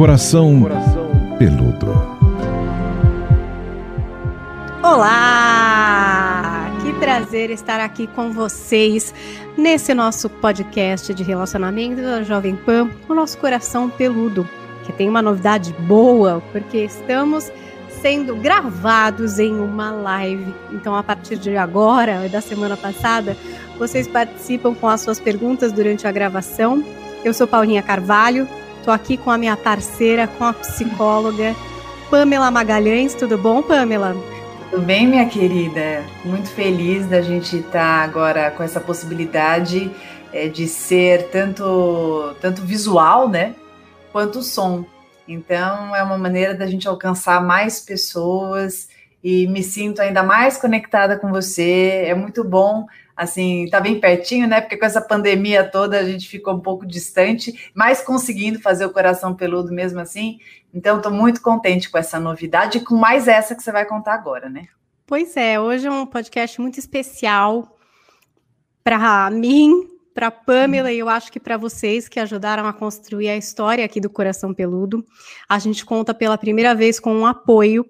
Coração Peludo. Olá! Que prazer estar aqui com vocês nesse nosso podcast de relacionamento da Jovem Pan, o nosso coração peludo, que tem uma novidade boa, porque estamos sendo gravados em uma live. Então, a partir de agora, da semana passada, vocês participam com as suas perguntas durante a gravação. Eu sou Paulinha Carvalho, estou aqui com a minha parceira, com a psicóloga Pamela Magalhães. Tudo bom, Pamela? Tudo bem, minha querida? Muito feliz da gente estar tá agora com essa possibilidade é, de ser tanto, tanto visual, né? Quanto som. Então, é uma maneira da gente alcançar mais pessoas e me sinto ainda mais conectada com você. É muito bom, assim, tá bem pertinho, né? Porque com essa pandemia toda a gente ficou um pouco distante, mas conseguindo fazer o coração peludo mesmo assim. Então, estou muito contente com essa novidade e com mais essa que você vai contar agora, né? Pois é, hoje é um podcast muito especial para mim, para Pamela e eu acho que para vocês que ajudaram a construir a história aqui do Coração Peludo. A gente conta pela primeira vez com um apoio,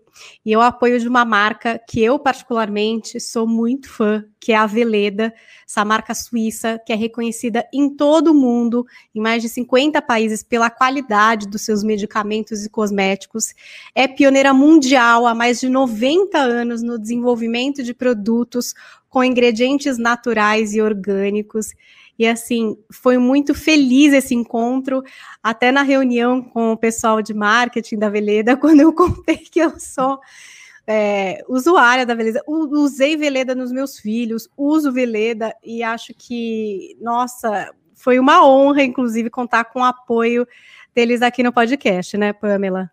e o apoio de uma marca que eu particularmente sou muito fã, que é a Veleda, essa marca suíça que é reconhecida em todo o mundo, em mais de 50 países pela qualidade dos seus medicamentos e cosméticos. É pioneira mundial há mais de 90 anos no desenvolvimento de produtos com ingredientes naturais e orgânicos. E assim, foi muito feliz esse encontro, até na reunião com o pessoal de marketing da Veleda, quando eu contei que eu sou é, usuária da Veleda, usei Veleda nos meus filhos, uso Veleda e acho que, nossa, foi uma honra, inclusive, contar com o apoio deles aqui no podcast, né, Pamela?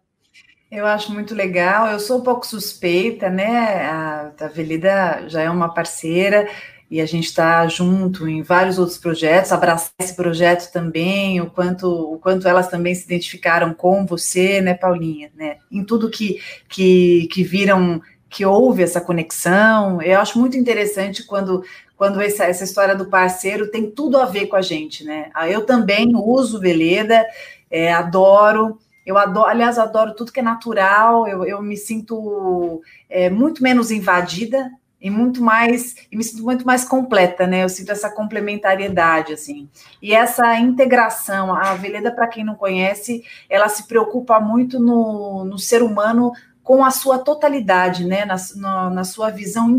Eu acho muito legal. Eu sou um pouco suspeita, né? A, a Veleda já é uma parceira e a gente está junto em vários outros projetos, abraçar esse projeto também, o quanto, o quanto elas também se identificaram com você, né, Paulinha, né? Em tudo que, que, que viram, que houve essa conexão. Eu acho muito interessante quando, quando essa, essa história do parceiro tem tudo a ver com a gente, né? Ah, eu também uso Veleda, é, adoro. Eu adoro, aliás, adoro tudo que é natural, eu, eu me sinto é, muito menos invadida e muito mais, e me sinto muito mais completa, né? Eu sinto essa complementariedade, assim. E essa integração, a Veleda, para quem não conhece, ela se preocupa muito no, no ser humano com a sua totalidade, né? Na, na, na sua visão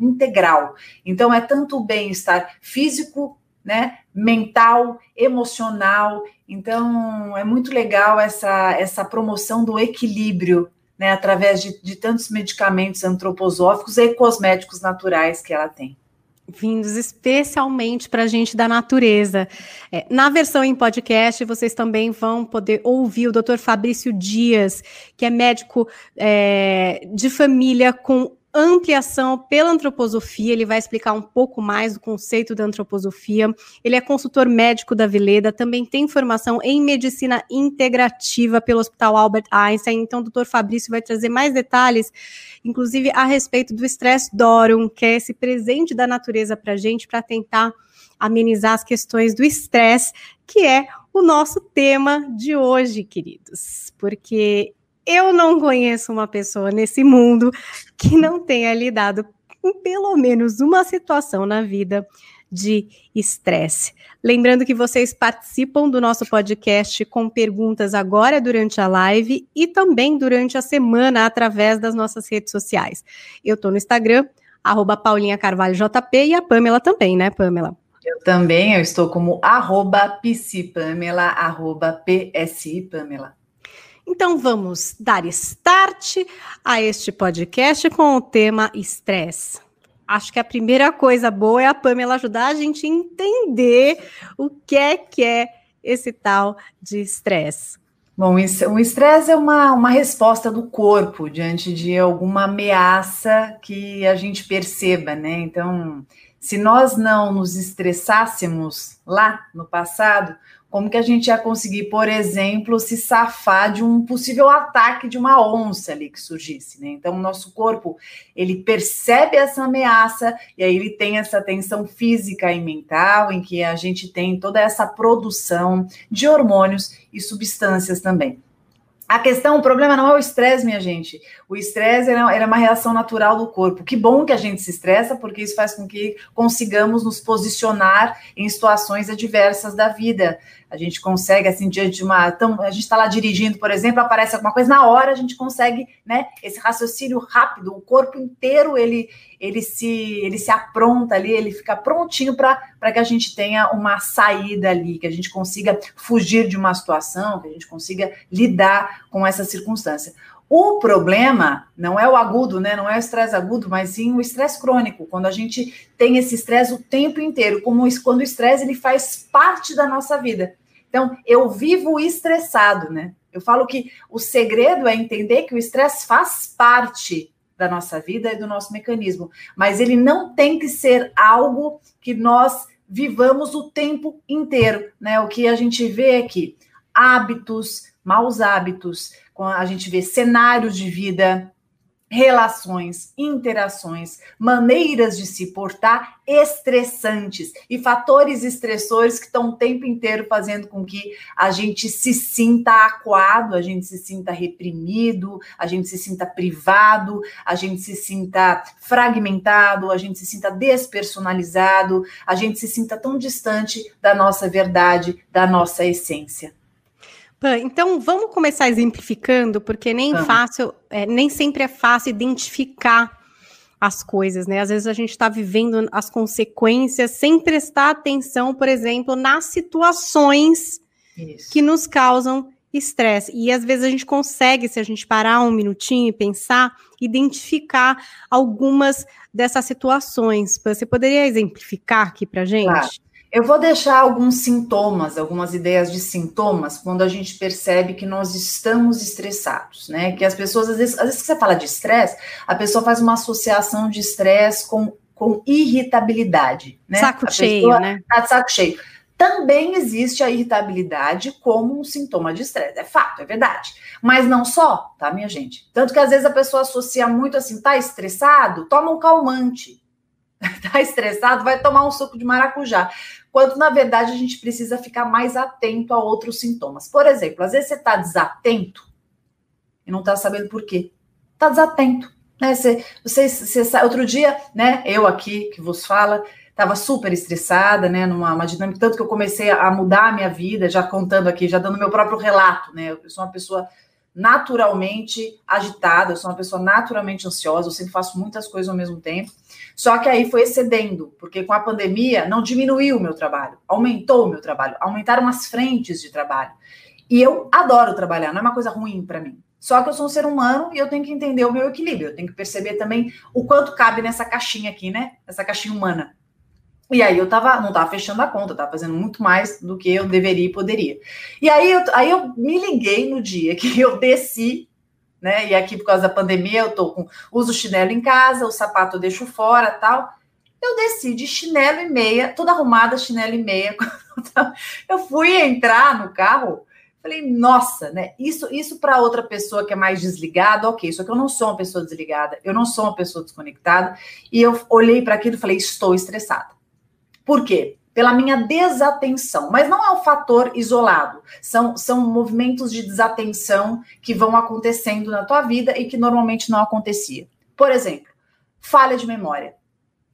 integral. Então, é tanto o bem-estar físico, né? Mental, emocional. Então, é muito legal essa, essa promoção do equilíbrio né, através de, de tantos medicamentos antroposóficos e cosméticos naturais que ela tem vindos especialmente para a gente da natureza. É, na versão em podcast, vocês também vão poder ouvir o Dr. Fabrício Dias, que é médico é, de família com ampliação pela antroposofia, ele vai explicar um pouco mais do conceito da antroposofia. Ele é consultor médico da Veleda, também tem formação em medicina integrativa pelo Hospital Albert Einstein. Então, o doutor Fabrício vai trazer mais detalhes, inclusive a respeito do estresse Dorum, que é esse presente da natureza para a gente, para tentar amenizar as questões do estresse, que é o nosso tema de hoje, queridos. Porque eu não conheço uma pessoa nesse mundo que não tenha lidado com pelo menos uma situação na vida de estresse. Lembrando que vocês participam do nosso podcast com perguntas agora durante a live e também durante a semana através das nossas redes sociais. Eu estou no Instagram, arroba Paulinha Carvalho JP e a Pamela também, né, Pamela? Eu também, eu estou como arroba psipamela, arroba psipamela. Então vamos dar start a este podcast com o tema estresse. Acho que a primeira coisa boa é a Pamela ajudar a gente a entender o que é que é esse tal de estresse. Bom, o estresse é uma, uma resposta do corpo diante de alguma ameaça que a gente perceba, né? Então, se nós não nos estressássemos lá no passado, como que a gente ia conseguir, por exemplo, se safar de um possível ataque de uma onça ali que surgisse, né? Então, o nosso corpo, ele percebe essa ameaça e aí ele tem essa tensão física e mental em que a gente tem toda essa produção de hormônios e substâncias também. a questão, o problema não é o estresse, minha gente. O estresse era uma reação natural do corpo. Que bom que a gente se estressa, porque isso faz com que consigamos nos posicionar em situações adversas da vida. A gente consegue, assim, diante de uma. Tão, a gente está lá dirigindo, por exemplo, aparece alguma coisa, na hora a gente consegue, né? Esse raciocínio rápido, o corpo inteiro ele, ele, se, ele se apronta ali, ele fica prontinho para que a gente tenha uma saída ali, que a gente consiga fugir de uma situação, que a gente consiga lidar com essa circunstância. O problema não é o agudo, né? Não é o estresse agudo, mas sim o estresse crônico. Quando a gente tem esse estresse o tempo inteiro, como quando o estresse ele faz parte da nossa vida. Então, eu vivo estressado, né? Eu falo que o segredo é entender que o estresse faz parte da nossa vida e do nosso mecanismo, mas ele não tem que ser algo que nós vivamos o tempo inteiro, né? O que a gente vê aqui, hábitos, maus hábitos, a gente vê cenários de vida, relações, interações, maneiras de se portar estressantes e fatores estressores que estão o tempo inteiro fazendo com que a gente se sinta acuado, a gente se sinta reprimido, a gente se sinta privado, a gente se sinta fragmentado, a gente se sinta despersonalizado, a gente se sinta tão distante da nossa verdade, da nossa essência. Então vamos começar exemplificando, porque nem fácil, é, nem sempre é fácil identificar as coisas, né? Às vezes a gente está vivendo as consequências sem prestar atenção, por exemplo, nas situações Isso. que nos causam estresse. E às vezes a gente consegue, se a gente parar um minutinho e pensar, identificar algumas dessas situações. Você poderia exemplificar aqui para gente? Claro. Eu vou deixar alguns sintomas, algumas ideias de sintomas, quando a gente percebe que nós estamos estressados, né? Que as pessoas, às vezes, às vezes que você fala de estresse, a pessoa faz uma associação de estresse com, com irritabilidade, né? Saco a cheio, né? Tá de saco cheio. Também existe a irritabilidade como um sintoma de estresse, é fato, é verdade. Mas não só, tá, minha gente? Tanto que às vezes a pessoa associa muito assim, tá estressado? Toma um calmante. tá estressado, vai tomar um suco de maracujá. Quando, na verdade, a gente precisa ficar mais atento a outros sintomas. Por exemplo, às vezes você está desatento e não está sabendo por quê. Está desatento. Né? Você, você, você, outro dia, né, eu aqui que vos fala, estava super estressada, né, numa uma dinâmica, tanto que eu comecei a mudar a minha vida, já contando aqui, já dando meu próprio relato, né, eu sou uma pessoa naturalmente agitada, eu sou uma pessoa naturalmente ansiosa, eu sempre faço muitas coisas ao mesmo tempo. Só que aí foi excedendo, porque com a pandemia não diminuiu o meu trabalho, aumentou o meu trabalho, aumentaram as frentes de trabalho. E eu adoro trabalhar, não é uma coisa ruim para mim. Só que eu sou um ser humano e eu tenho que entender o meu equilíbrio, eu tenho que perceber também o quanto cabe nessa caixinha aqui, né? Essa caixinha humana. E aí eu tava, não tava fechando a conta, tava fazendo muito mais do que eu deveria e poderia. E aí eu, aí eu me liguei no dia que eu desci, né? E aqui por causa da pandemia eu tô com uso chinelo em casa, o sapato eu deixo fora, tal. Eu desci de chinelo e meia, toda arrumada, chinelo e meia. Eu fui entrar no carro, falei, nossa, né? Isso, isso para outra pessoa que é mais desligada, ok. Só que eu não sou uma pessoa desligada, eu não sou uma pessoa desconectada. E eu olhei para aquilo e falei, estou estressada. Por quê? Pela minha desatenção. Mas não é um fator isolado. São, são movimentos de desatenção que vão acontecendo na tua vida e que normalmente não acontecia. Por exemplo, falha de memória.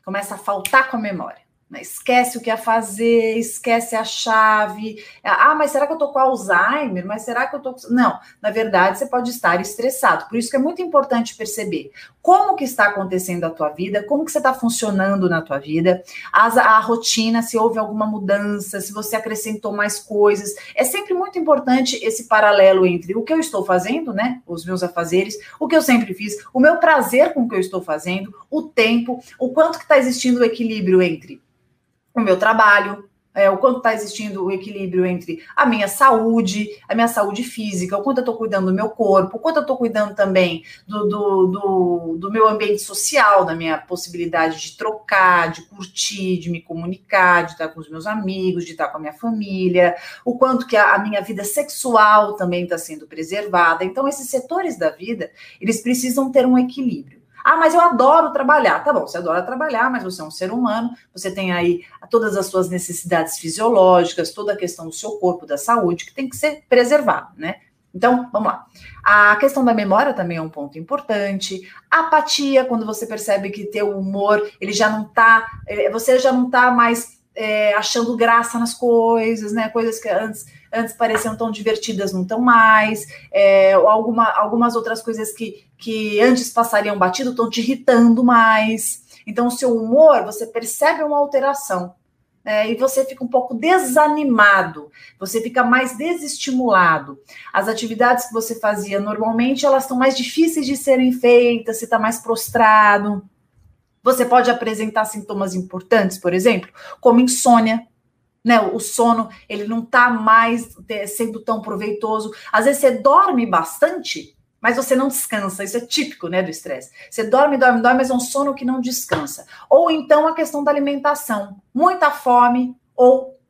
Começa a faltar com a memória. Né? Esquece o que ia fazer, esquece a chave. Ah, mas será que eu tô com Alzheimer? Mas será que eu com... Não, na verdade, você pode estar estressado. Por isso que é muito importante perceber como que está acontecendo a tua vida, como que você está funcionando na tua vida, a rotina, se houve alguma mudança, se você acrescentou mais coisas. É sempre muito importante esse paralelo entre o que eu estou fazendo, né? Os meus afazeres, o que eu sempre fiz, o meu prazer com o que eu estou fazendo, o tempo, o quanto que está existindo o equilíbrio entre o meu trabalho, é, o quanto está existindo o equilíbrio entre a minha saúde, a minha saúde física, o quanto eu estou cuidando do meu corpo, o quanto eu estou cuidando também do, do, do, do, meu ambiente social, da minha possibilidade de trocar, de curtir, de me comunicar, de estar com os meus amigos, de estar com a minha família, o quanto que a, a minha vida sexual também está sendo preservada. Então, esses setores da vida, eles precisam ter um equilíbrio. Ah, mas eu adoro trabalhar. Tá bom, você adora trabalhar, mas você é um ser humano, você tem aí todas as suas necessidades fisiológicas, toda a questão do seu corpo, da saúde, que tem que ser preservado, né? Então, vamos lá. A questão da memória também é um ponto importante. Apatia, quando você percebe que teu humor, ele já não tá, eh, você já não tá mais é, achando graça nas coisas, né? Coisas que antes, antes pareciam tão divertidas, não estão mais. É, alguma, algumas outras coisas que, que antes passariam batido estão te irritando mais. Então, o seu humor, você percebe uma alteração é, e você fica um pouco desanimado, você fica mais desestimulado. As atividades que você fazia normalmente, elas estão mais difíceis de serem feitas, você está mais prostrado. Você pode apresentar sintomas importantes, por exemplo, como insônia, né? O sono, ele não está mais é, sendo tão proveitoso. Às vezes você dorme bastante, mas você não descansa. Isso é típico, né, do estresse. Você dorme, dorme, dorme, mas é um sono que não descansa. Ou então a questão da alimentação, muita fome ou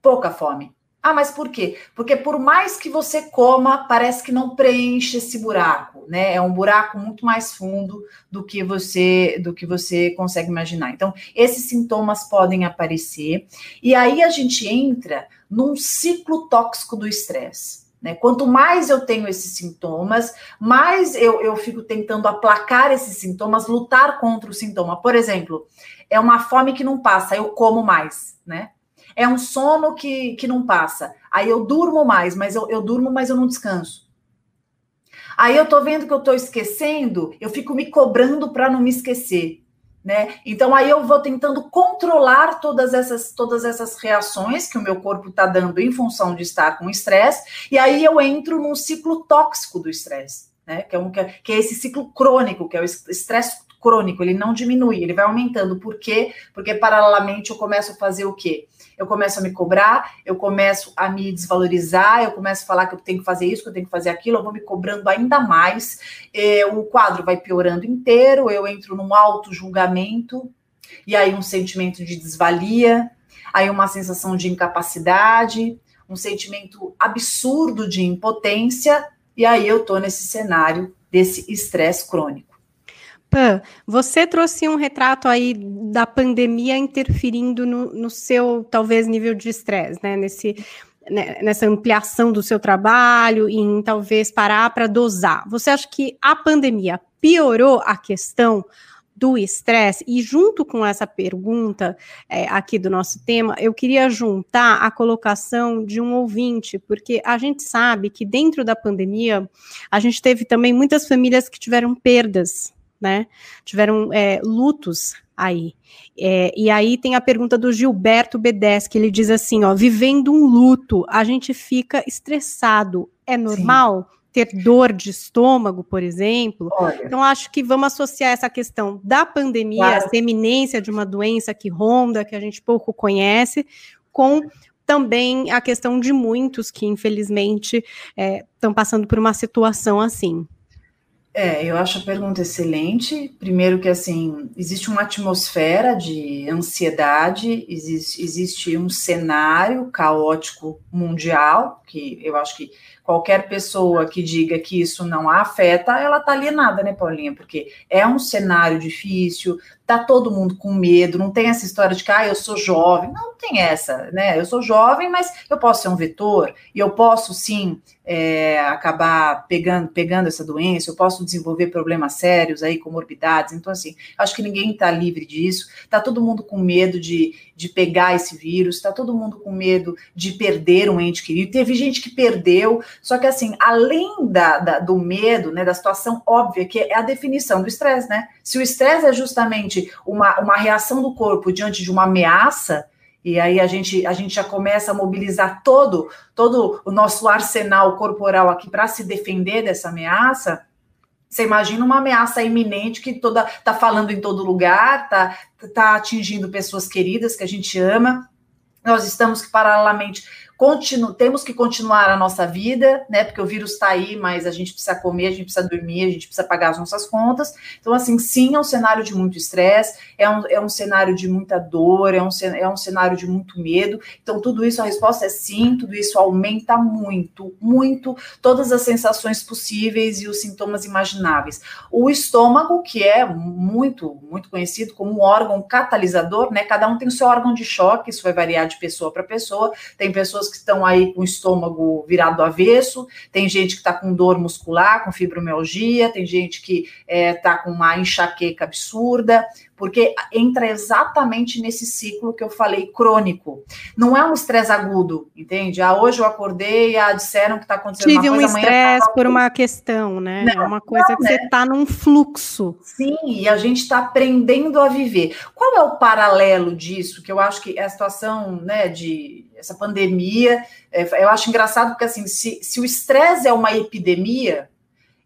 pouca fome. Ah, mas por quê? Porque por mais que você coma, parece que não preenche esse buraco, né? É um buraco muito mais fundo do que você do que você consegue imaginar. Então, esses sintomas podem aparecer e aí a gente entra num ciclo tóxico do estresse. Né? Quanto mais eu tenho esses sintomas, mais eu, eu fico tentando aplacar esses sintomas, lutar contra o sintoma. Por exemplo, é uma fome que não passa, eu como mais, né? É um sono que, que não passa, aí eu durmo mais, mas eu, eu durmo, mas eu não descanso. Aí eu tô vendo que eu tô esquecendo, eu fico me cobrando para não me esquecer né? Então aí eu vou tentando controlar todas essas todas essas reações que o meu corpo está dando em função de estar com estresse, e aí eu entro num ciclo tóxico do estresse, né? Que é, um, que é esse ciclo crônico, que é o estresse crônico, ele não diminui, ele vai aumentando. Por quê? Porque paralelamente eu começo a fazer o quê? Eu começo a me cobrar, eu começo a me desvalorizar, eu começo a falar que eu tenho que fazer isso, que eu tenho que fazer aquilo, eu vou me cobrando ainda mais. O quadro vai piorando inteiro, eu entro num auto-julgamento, e aí um sentimento de desvalia, aí uma sensação de incapacidade, um sentimento absurdo de impotência, e aí eu tô nesse cenário desse estresse crônico. Pan, você trouxe um retrato aí da pandemia interferindo no, no seu, talvez, nível de estresse, né? Nesse, né, nessa ampliação do seu trabalho, em talvez parar para dosar. Você acha que a pandemia piorou a questão do estresse? E junto com essa pergunta é, aqui do nosso tema, eu queria juntar a colocação de um ouvinte, porque a gente sabe que dentro da pandemia a gente teve também muitas famílias que tiveram perdas né? Tiveram é, lutos aí. É, e aí tem a pergunta do Gilberto Bedes, que ele diz assim: ó, vivendo um luto, a gente fica estressado. É normal? Sim. Ter dor de estômago, por exemplo. Olha. Então, acho que vamos associar essa questão da pandemia, claro. essa eminência de uma doença que ronda, que a gente pouco conhece, com também a questão de muitos que, infelizmente, estão é, passando por uma situação assim. É, eu acho a pergunta excelente. Primeiro que assim, existe uma atmosfera de ansiedade, existe, existe um cenário caótico mundial, que eu acho que qualquer pessoa que diga que isso não a afeta, ela tá alienada, né, Paulinha? Porque é um cenário difícil, tá todo mundo com medo, não tem essa história de que ah, eu sou jovem. Não, não tem essa, né? Eu sou jovem, mas eu posso ser um vetor e eu posso sim é, acabar pegando, pegando essa doença, eu posso desenvolver problemas sérios aí, comorbidades. Então, assim, acho que ninguém está livre disso. Está todo mundo com medo de, de pegar esse vírus, está todo mundo com medo de perder um ente querido. Teve gente que perdeu, só que assim, além da, da do medo, né, da situação óbvia, que é a definição do estresse, né? Se o estresse é justamente uma, uma reação do corpo diante de uma ameaça, e aí a gente, a gente já começa a mobilizar todo, todo o nosso arsenal corporal aqui para se defender dessa ameaça. Você imagina uma ameaça iminente que toda tá falando em todo lugar, tá, tá atingindo pessoas queridas que a gente ama. Nós estamos que paralelamente Continu temos que continuar a nossa vida, né? Porque o vírus está aí, mas a gente precisa comer, a gente precisa dormir, a gente precisa pagar as nossas contas. Então, assim, sim, é um cenário de muito estresse, é um, é um cenário de muita dor, é um, é um cenário de muito medo. Então, tudo isso, a resposta é sim, tudo isso aumenta muito, muito todas as sensações possíveis e os sintomas imagináveis. O estômago, que é muito, muito conhecido como um órgão catalisador, né? Cada um tem o seu órgão de choque, isso vai variar de pessoa para pessoa. Tem pessoas que estão aí com o estômago virado do avesso, tem gente que está com dor muscular, com fibromialgia, tem gente que está é, tá com uma enxaqueca absurda, porque entra exatamente nesse ciclo que eu falei crônico. Não é um estresse agudo, entende? Ah, hoje eu acordei, ah, disseram que está acontecendo Tive uma coisa, um estresse tá por uma questão, né? Não, é uma coisa não, que né? você está num fluxo. Sim, e a gente está aprendendo a viver. Qual é o paralelo disso? Que eu acho que é a situação, né, de essa pandemia, é, eu acho engraçado porque assim, se, se o estresse é uma epidemia,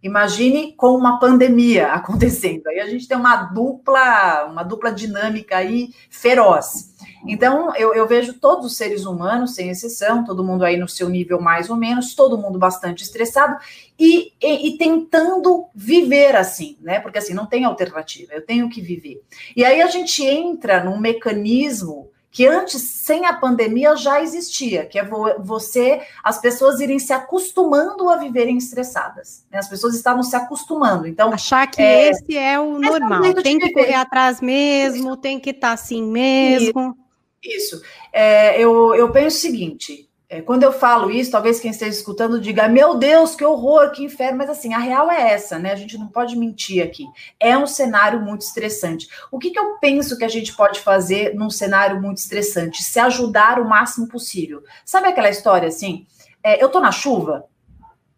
Imagine com uma pandemia acontecendo. Aí a gente tem uma dupla, uma dupla dinâmica aí feroz. Então, eu, eu, vejo todos os seres humanos, sem exceção, todo mundo aí no seu nível mais ou menos, todo mundo bastante estressado e, e, e, tentando viver assim, né? Porque assim, não tem alternativa, eu tenho que viver. E aí a gente entra num mecanismo que antes, sem a pandemia, já existia, que é você, as pessoas irem se acostumando a viverem estressadas. Né? As pessoas estavam se acostumando. Então, achar que é, esse é o normal, é tem que correr atrás mesmo, Isso. tem que estar tá assim mesmo. Isso. É, eu, eu penso o seguinte: é, quando eu falo isso, talvez quem esteja escutando diga: Meu Deus, que horror, que inferno. Mas assim, a real é essa, né? A gente não pode mentir aqui. É um cenário muito estressante. O que, que eu penso que a gente pode fazer num cenário muito estressante? Se ajudar o máximo possível. Sabe aquela história assim? É, eu tô na chuva,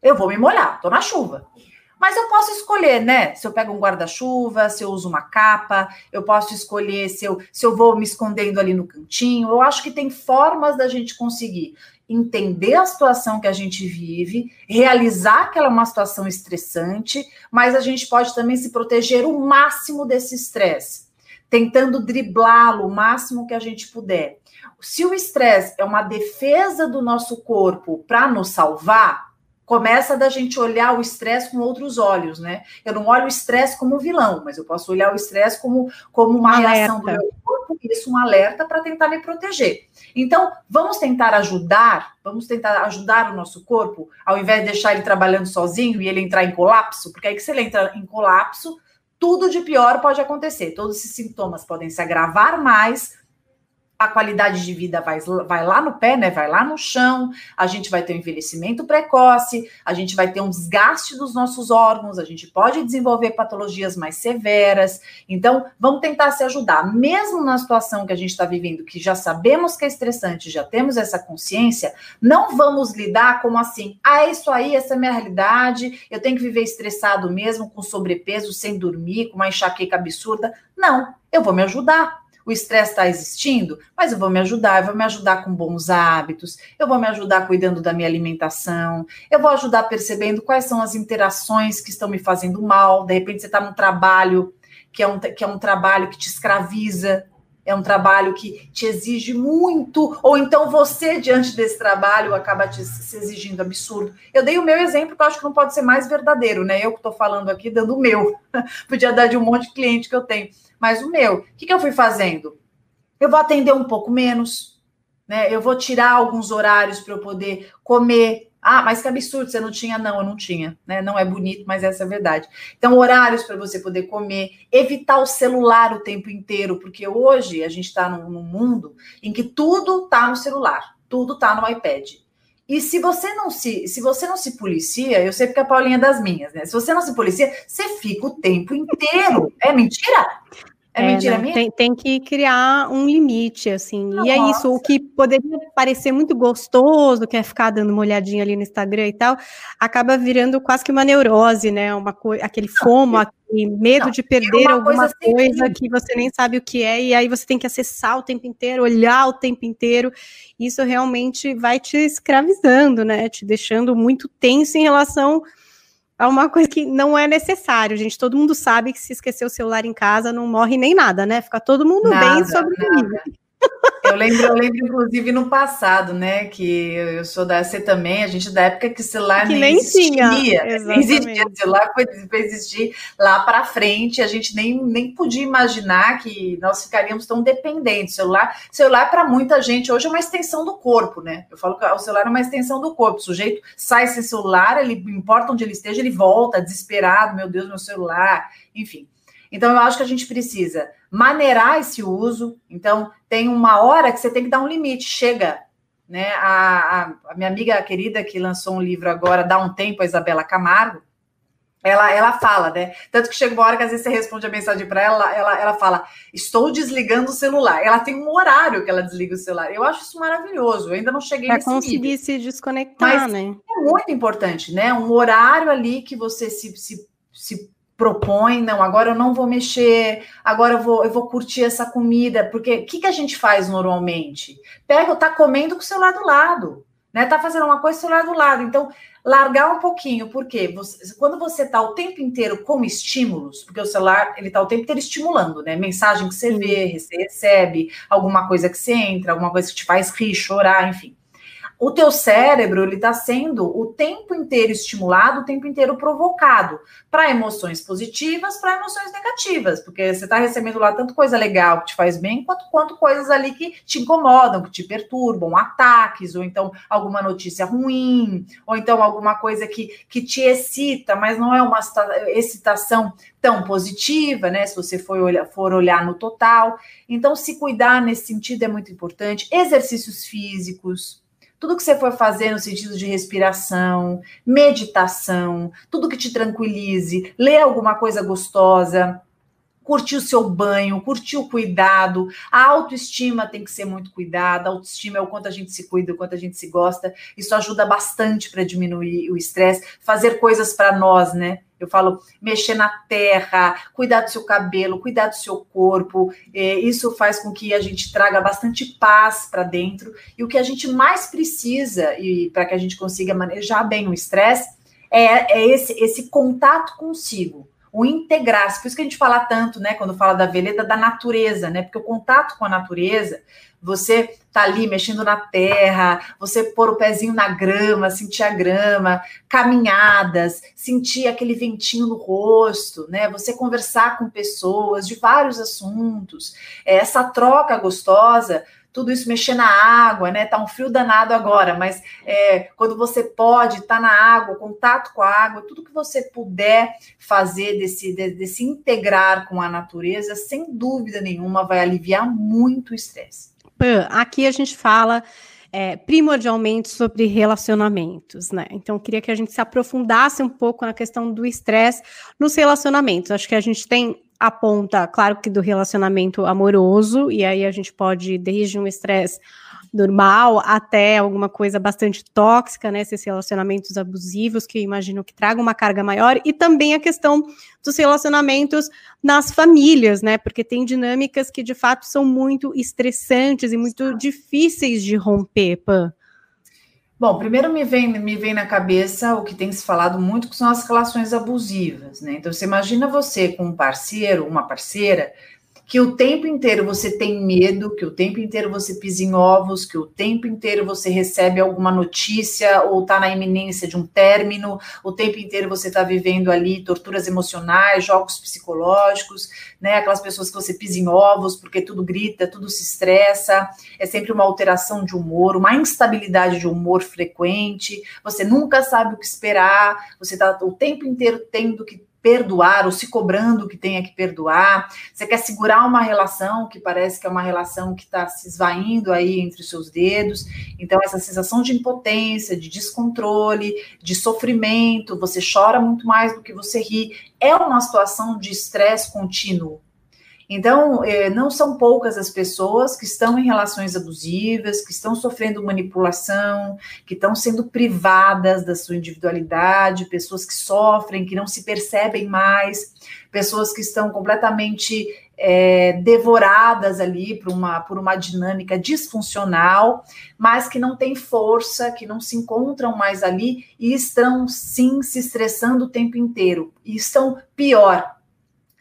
eu vou me molhar, tô na chuva. Mas eu posso escolher, né? Se eu pego um guarda-chuva, se eu uso uma capa, eu posso escolher se eu, se eu vou me escondendo ali no cantinho. Eu acho que tem formas da gente conseguir entender a situação que a gente vive, realizar que ela é uma situação estressante, mas a gente pode também se proteger o máximo desse estresse, tentando driblá-lo o máximo que a gente puder. Se o estresse é uma defesa do nosso corpo para nos salvar, começa da gente olhar o estresse com outros olhos, né? Eu não olho o estresse como vilão, mas eu posso olhar o estresse como, como uma alerta. reação do meu corpo, isso um alerta para tentar me proteger. Então, vamos tentar ajudar, vamos tentar ajudar o nosso corpo, ao invés de deixar ele trabalhando sozinho e ele entrar em colapso, porque aí que se ele entra em colapso, tudo de pior pode acontecer. Todos esses sintomas podem se agravar mais, a qualidade de vida vai, vai lá no pé, né? Vai lá no chão, a gente vai ter um envelhecimento precoce, a gente vai ter um desgaste dos nossos órgãos, a gente pode desenvolver patologias mais severas. Então, vamos tentar se ajudar, mesmo na situação que a gente está vivendo, que já sabemos que é estressante, já temos essa consciência, não vamos lidar como assim, ah, é isso aí, essa é a minha realidade, eu tenho que viver estressado mesmo, com sobrepeso, sem dormir, com uma enxaqueca absurda. Não, eu vou me ajudar o estresse está existindo, mas eu vou me ajudar, eu vou me ajudar com bons hábitos, eu vou me ajudar cuidando da minha alimentação, eu vou ajudar percebendo quais são as interações que estão me fazendo mal. De repente, você está num trabalho que é um, que é um trabalho que te escraviza, é um trabalho que te exige muito, ou então você, diante desse trabalho, acaba te se exigindo absurdo. Eu dei o meu exemplo, que eu acho que não pode ser mais verdadeiro, né? Eu que estou falando aqui, dando o meu. Podia dar de um monte de cliente que eu tenho mas o meu. O que, que eu fui fazendo? Eu vou atender um pouco menos, né? Eu vou tirar alguns horários para eu poder comer. Ah, mas que absurdo, você não tinha? Não, eu não tinha, né? Não é bonito, mas essa é a verdade. Então, horários para você poder comer, evitar o celular o tempo inteiro, porque hoje a gente está num, num mundo em que tudo está no celular, tudo está no iPad. E se você não se, se você não se policia, eu sei porque a Paulinha é das minhas, né? Se você não se policia, você fica o tempo inteiro. É mentira? É, é mentira minha? Tem, tem, que criar um limite, assim. Nossa. E é isso, o que poderia parecer muito gostoso, que é ficar dando uma olhadinha ali no Instagram e tal, acaba virando quase que uma neurose, né? Uma coisa, aquele fomo, não, aquele medo não, de perder é alguma coisa, coisa que você nem sabe o que é, e aí você tem que acessar o tempo inteiro, olhar o tempo inteiro. Isso realmente vai te escravizando, né? Te deixando muito tenso em relação é uma coisa que não é necessário, gente. Todo mundo sabe que se esquecer o celular em casa não morre nem nada, né? Fica todo mundo nada, bem sobrevive. Eu lembro, eu lembro, inclusive, no passado, né? Que eu sou da C também, a gente da época que o celular que nem, existia. Tinha, nem existia. O celular foi, foi existir lá para frente, a gente nem, nem podia imaginar que nós ficaríamos tão dependentes. Celular, celular para muita gente hoje é uma extensão do corpo, né? Eu falo que o celular é uma extensão do corpo. O sujeito sai sem celular, ele importa onde ele esteja, ele volta desesperado, meu Deus, meu celular, enfim. Então, eu acho que a gente precisa maneirar esse uso. Então, tem uma hora que você tem que dar um limite. Chega, né? A, a, a, minha amiga querida que lançou um livro agora, dá um tempo, a Isabela Camargo, ela, ela fala, né? Tanto que chega uma hora que às vezes você responde a mensagem para ela, ela, ela fala: Estou desligando o celular. Ela tem um horário que ela desliga o celular. Eu acho isso maravilhoso. Eu ainda não cheguei pra conseguir nível. se desconectar, Mas né? É muito importante, né? Um horário ali que você se, se, se propõe, não, agora eu não vou mexer, agora eu vou, eu vou curtir essa comida, porque o que, que a gente faz normalmente? Pega, tá comendo com o celular do lado, né? Tá fazendo uma coisa com o celular do lado. Então, largar um pouquinho, porque você, quando você tá o tempo inteiro com estímulos, porque o celular, ele tá o tempo inteiro estimulando, né? Mensagem que você vê, você recebe, alguma coisa que você entra, alguma coisa que te faz rir, chorar, enfim o teu cérebro ele está sendo o tempo inteiro estimulado, o tempo inteiro provocado para emoções positivas, para emoções negativas, porque você está recebendo lá tanto coisa legal que te faz bem, quanto, quanto coisas ali que te incomodam, que te perturbam, ataques, ou então alguma notícia ruim, ou então alguma coisa que, que te excita, mas não é uma excitação tão positiva, né? Se você for olhar, for olhar no total. Então, se cuidar nesse sentido é muito importante. Exercícios físicos tudo que você for fazer no sentido de respiração, meditação, tudo que te tranquilize, ler alguma coisa gostosa, curtir o seu banho, curtir o cuidado. A autoestima tem que ser muito cuidada. A autoestima é o quanto a gente se cuida, o quanto a gente se gosta. Isso ajuda bastante para diminuir o estresse. Fazer coisas para nós, né? Eu falo mexer na terra, cuidar do seu cabelo, cuidar do seu corpo. É, isso faz com que a gente traga bastante paz para dentro. E o que a gente mais precisa, e para que a gente consiga manejar bem o estresse, é, é esse, esse contato consigo o integrar-se. Por isso que a gente fala tanto, né, quando fala da veleda, da natureza, né? Porque o contato com a natureza você tá ali mexendo na terra, você pôr o pezinho na grama, sentir a grama, caminhadas, sentir aquele ventinho no rosto, né? Você conversar com pessoas de vários assuntos, é, essa troca gostosa tudo isso mexer na água, né? Tá um frio danado agora, mas é, quando você pode estar tá na água, contato com a água, tudo que você puder fazer desse, desse integrar com a natureza, sem dúvida nenhuma, vai aliviar muito o estresse. Aqui a gente fala é, primordialmente sobre relacionamentos, né? Então, queria que a gente se aprofundasse um pouco na questão do estresse nos relacionamentos. Acho que a gente tem a ponta, claro que do relacionamento amoroso, e aí a gente pode, desde um estresse normal até alguma coisa bastante tóxica, né? Esses relacionamentos abusivos que eu imagino que tragam uma carga maior, e também a questão dos relacionamentos nas famílias, né? Porque tem dinâmicas que de fato são muito estressantes e muito difíceis de romper, Pan. Bom, primeiro me vem, me vem na cabeça o que tem se falado muito, que são as relações abusivas, né? Então, você imagina você com um parceiro, uma parceira, que o tempo inteiro você tem medo, que o tempo inteiro você pisa em ovos, que o tempo inteiro você recebe alguma notícia ou está na iminência de um término, o tempo inteiro você está vivendo ali torturas emocionais, jogos psicológicos, né? Aquelas pessoas que você pisa em ovos porque tudo grita, tudo se estressa, é sempre uma alteração de humor, uma instabilidade de humor frequente, você nunca sabe o que esperar, você está o tempo inteiro tendo que perdoar ou se cobrando que tenha que perdoar. Você quer segurar uma relação que parece que é uma relação que está se esvaindo aí entre os seus dedos. Então, essa sensação de impotência, de descontrole, de sofrimento, você chora muito mais do que você ri, é uma situação de estresse contínuo. Então, é, não são poucas as pessoas que estão em relações abusivas, que estão sofrendo manipulação, que estão sendo privadas da sua individualidade, pessoas que sofrem, que não se percebem mais, pessoas que estão completamente é, devoradas ali por uma, por uma dinâmica disfuncional, mas que não têm força, que não se encontram mais ali e estão sim se estressando o tempo inteiro. E estão pior,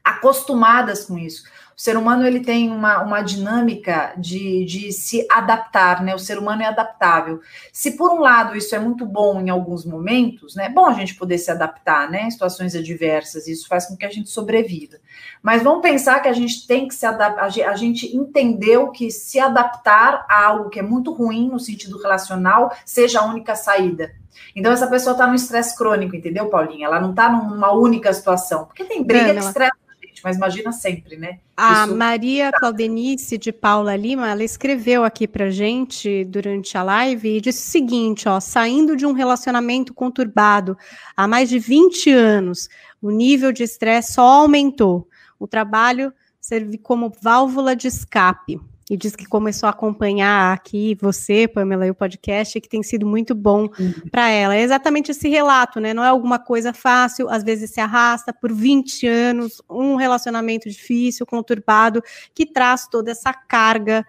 acostumadas com isso. O ser humano ele tem uma, uma dinâmica de, de se adaptar, né? O ser humano é adaptável. Se por um lado isso é muito bom em alguns momentos, né? É bom a gente poder se adaptar, né? Em situações adversas, isso faz com que a gente sobreviva. Mas vamos pensar que a gente tem que se adaptar, a gente entendeu que se adaptar a algo que é muito ruim no sentido relacional seja a única saída. Então, essa pessoa está no estresse crônico, entendeu, Paulinha? Ela não está numa única situação. Porque tem briga que estressa gente. Mas imagina sempre, né? A Isso... Maria Claudenice de Paula Lima, ela escreveu aqui pra gente durante a live e disse o seguinte, ó, saindo de um relacionamento conturbado há mais de 20 anos, o nível de estresse só aumentou. O trabalho serve como válvula de escape e diz que começou a acompanhar aqui você, Pamela, e o podcast, que tem sido muito bom uhum. para ela. É exatamente esse relato, né? Não é alguma coisa fácil, às vezes se arrasta por 20 anos, um relacionamento difícil, conturbado, que traz toda essa carga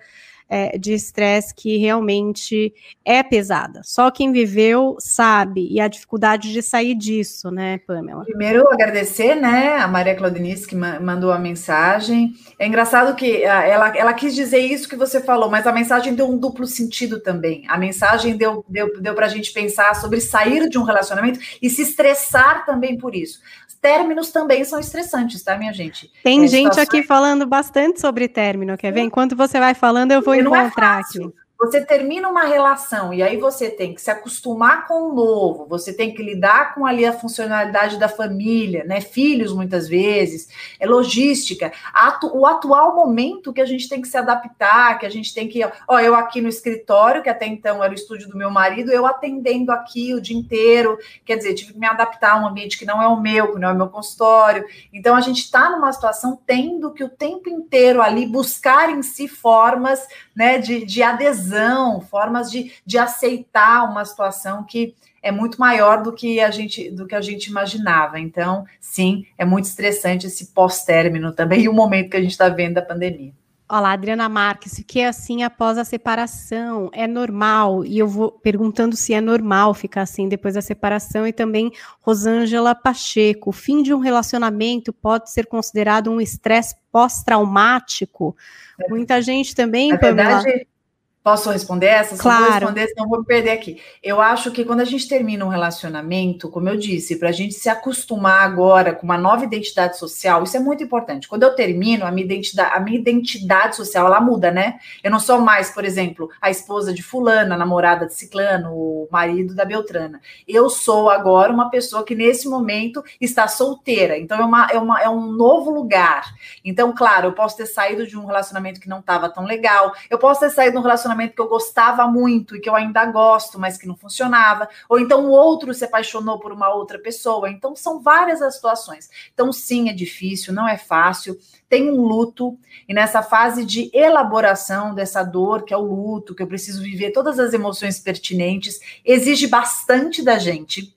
é, de estresse que realmente é pesada. Só quem viveu sabe, e a dificuldade de sair disso, né, Pamela? Primeiro, agradecer, né, a Maria Claudinice que mandou a mensagem. É engraçado que ah, ela, ela quis dizer isso que você falou, mas a mensagem deu um duplo sentido também. A mensagem deu, deu, deu para a gente pensar sobre sair de um relacionamento e se estressar também por isso términos também são estressantes, tá, minha gente? Tem é, gente situações... aqui falando bastante sobre término, quer ver? Enquanto você vai falando, eu vou encontrar é aqui. Você termina uma relação e aí você tem que se acostumar com o novo, você tem que lidar com ali a funcionalidade da família, né? Filhos muitas vezes, é logística. Atu o atual momento que a gente tem que se adaptar, que a gente tem que, ó, eu aqui no escritório, que até então era o estúdio do meu marido, eu atendendo aqui o dia inteiro, quer dizer, tive que me adaptar a um ambiente que não é o meu, que não é o meu consultório. Então a gente está numa situação tendo que o tempo inteiro ali buscar em si formas, né, de, de adesão adesão, formas de, de aceitar uma situação que é muito maior do que a gente do que a gente imaginava. Então, sim, é muito estressante esse pós-término também e o momento que a gente está vendo da pandemia. Olá, Adriana Marques, que é assim após a separação, é normal? E eu vou perguntando se é normal ficar assim depois da separação e também Rosângela Pacheco, o fim de um relacionamento pode ser considerado um estresse pós-traumático? É. Muita gente também, Na Pamela... verdade, Posso responder essa? Claro. vou responder, senão vou perder aqui. Eu acho que quando a gente termina um relacionamento, como eu disse, para a gente se acostumar agora com uma nova identidade social, isso é muito importante. Quando eu termino, a minha identidade, a minha identidade social, ela muda, né? Eu não sou mais, por exemplo, a esposa de fulana, a namorada de ciclano, o marido da Beltrana. Eu sou agora uma pessoa que nesse momento está solteira. Então é, uma, é, uma, é um novo lugar. Então, claro, eu posso ter saído de um relacionamento que não estava tão legal. Eu posso ter saído de um relacionamento relacionamento que eu gostava muito e que eu ainda gosto, mas que não funcionava, ou então o outro se apaixonou por uma outra pessoa. Então são várias as situações. Então sim, é difícil, não é fácil. Tem um luto e nessa fase de elaboração dessa dor, que é o luto, que eu preciso viver todas as emoções pertinentes, exige bastante da gente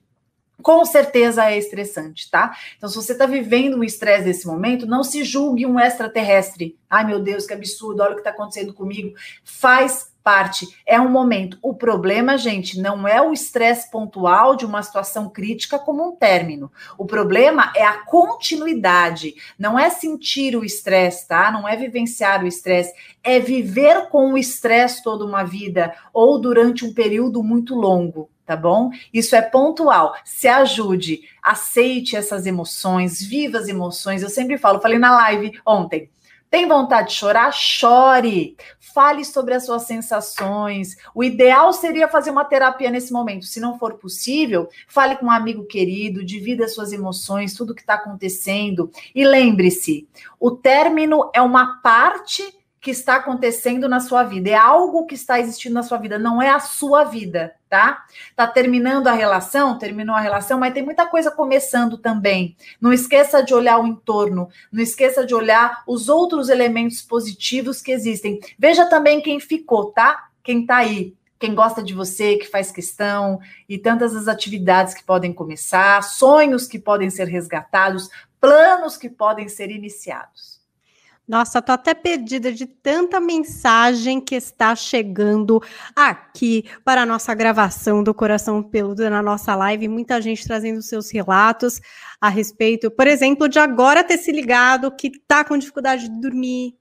com certeza é estressante, tá? Então, se você está vivendo um estresse nesse momento, não se julgue um extraterrestre. Ai, meu Deus, que absurdo, olha o que está acontecendo comigo. Faz parte, é um momento. O problema, gente, não é o estresse pontual de uma situação crítica como um término. O problema é a continuidade, não é sentir o estresse, tá? Não é vivenciar o estresse, é viver com o estresse toda uma vida ou durante um período muito longo. Tá bom? Isso é pontual. Se ajude, aceite essas emoções, viva as emoções. Eu sempre falo, falei na live ontem, tem vontade de chorar? Chore. Fale sobre as suas sensações. O ideal seria fazer uma terapia nesse momento. Se não for possível, fale com um amigo querido, divida as suas emoções, tudo que está acontecendo. E lembre-se: o término é uma parte que está acontecendo na sua vida, é algo que está existindo na sua vida, não é a sua vida, tá? Tá terminando a relação, terminou a relação, mas tem muita coisa começando também. Não esqueça de olhar o entorno, não esqueça de olhar os outros elementos positivos que existem. Veja também quem ficou, tá? Quem tá aí, quem gosta de você, que faz questão, e tantas as atividades que podem começar, sonhos que podem ser resgatados, planos que podem ser iniciados. Nossa, tô até perdida de tanta mensagem que está chegando aqui para a nossa gravação do Coração Peludo na nossa live. Muita gente trazendo seus relatos a respeito, por exemplo, de agora ter se ligado que tá com dificuldade de dormir,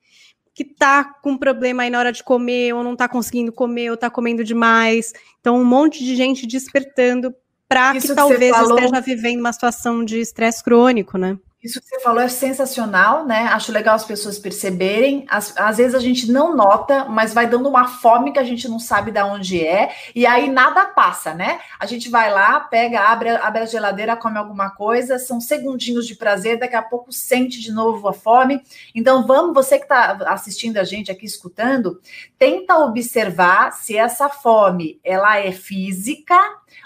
que tá com problema aí na hora de comer, ou não tá conseguindo comer, ou tá comendo demais. Então, um monte de gente despertando para que, que talvez esteja vivendo uma situação de estresse crônico, né? Isso que você falou é sensacional, né? Acho legal as pessoas perceberem. Às, às, vezes a gente não nota, mas vai dando uma fome que a gente não sabe de onde é, e aí nada passa, né? A gente vai lá, pega, abre, abre a geladeira, come alguma coisa, são segundinhos de prazer, daqui a pouco sente de novo a fome. Então, vamos, você que está assistindo a gente aqui, escutando, tenta observar se essa fome ela é física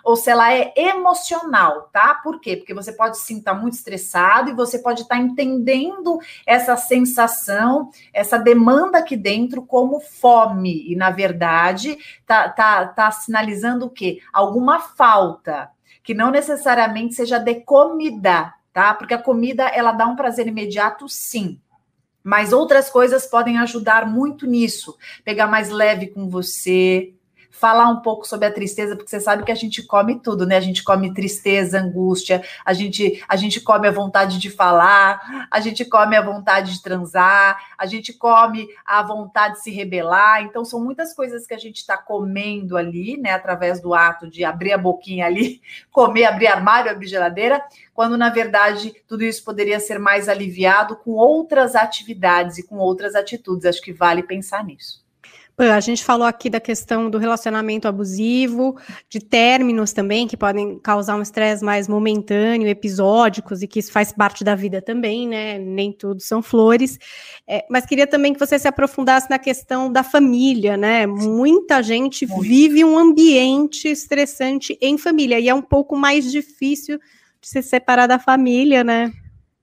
ou se ela é emocional, tá? Por quê? Porque você pode sim estar tá muito estressado e você pode estar tá entendendo essa sensação, essa demanda aqui dentro como fome. E, na verdade, tá, tá, tá sinalizando o quê? Alguma falta, que não necessariamente seja de comida, tá? Porque a comida, ela dá um prazer imediato, sim. Mas outras coisas podem ajudar muito nisso. Pegar mais leve com você, falar um pouco sobre a tristeza, porque você sabe que a gente come tudo, né? A gente come tristeza, angústia, a gente, a gente come a vontade de falar, a gente come a vontade de transar, a gente come a vontade de se rebelar. Então, são muitas coisas que a gente está comendo ali, né? Através do ato de abrir a boquinha ali, comer, abrir armário, abrir geladeira, quando na verdade tudo isso poderia ser mais aliviado com outras atividades e com outras atitudes. Acho que vale pensar nisso. A gente falou aqui da questão do relacionamento abusivo, de términos também, que podem causar um estresse mais momentâneo, episódicos, e que isso faz parte da vida também, né? Nem tudo são flores. É, mas queria também que você se aprofundasse na questão da família, né? Muita gente vive um ambiente estressante em família, e é um pouco mais difícil de se separar da família, né?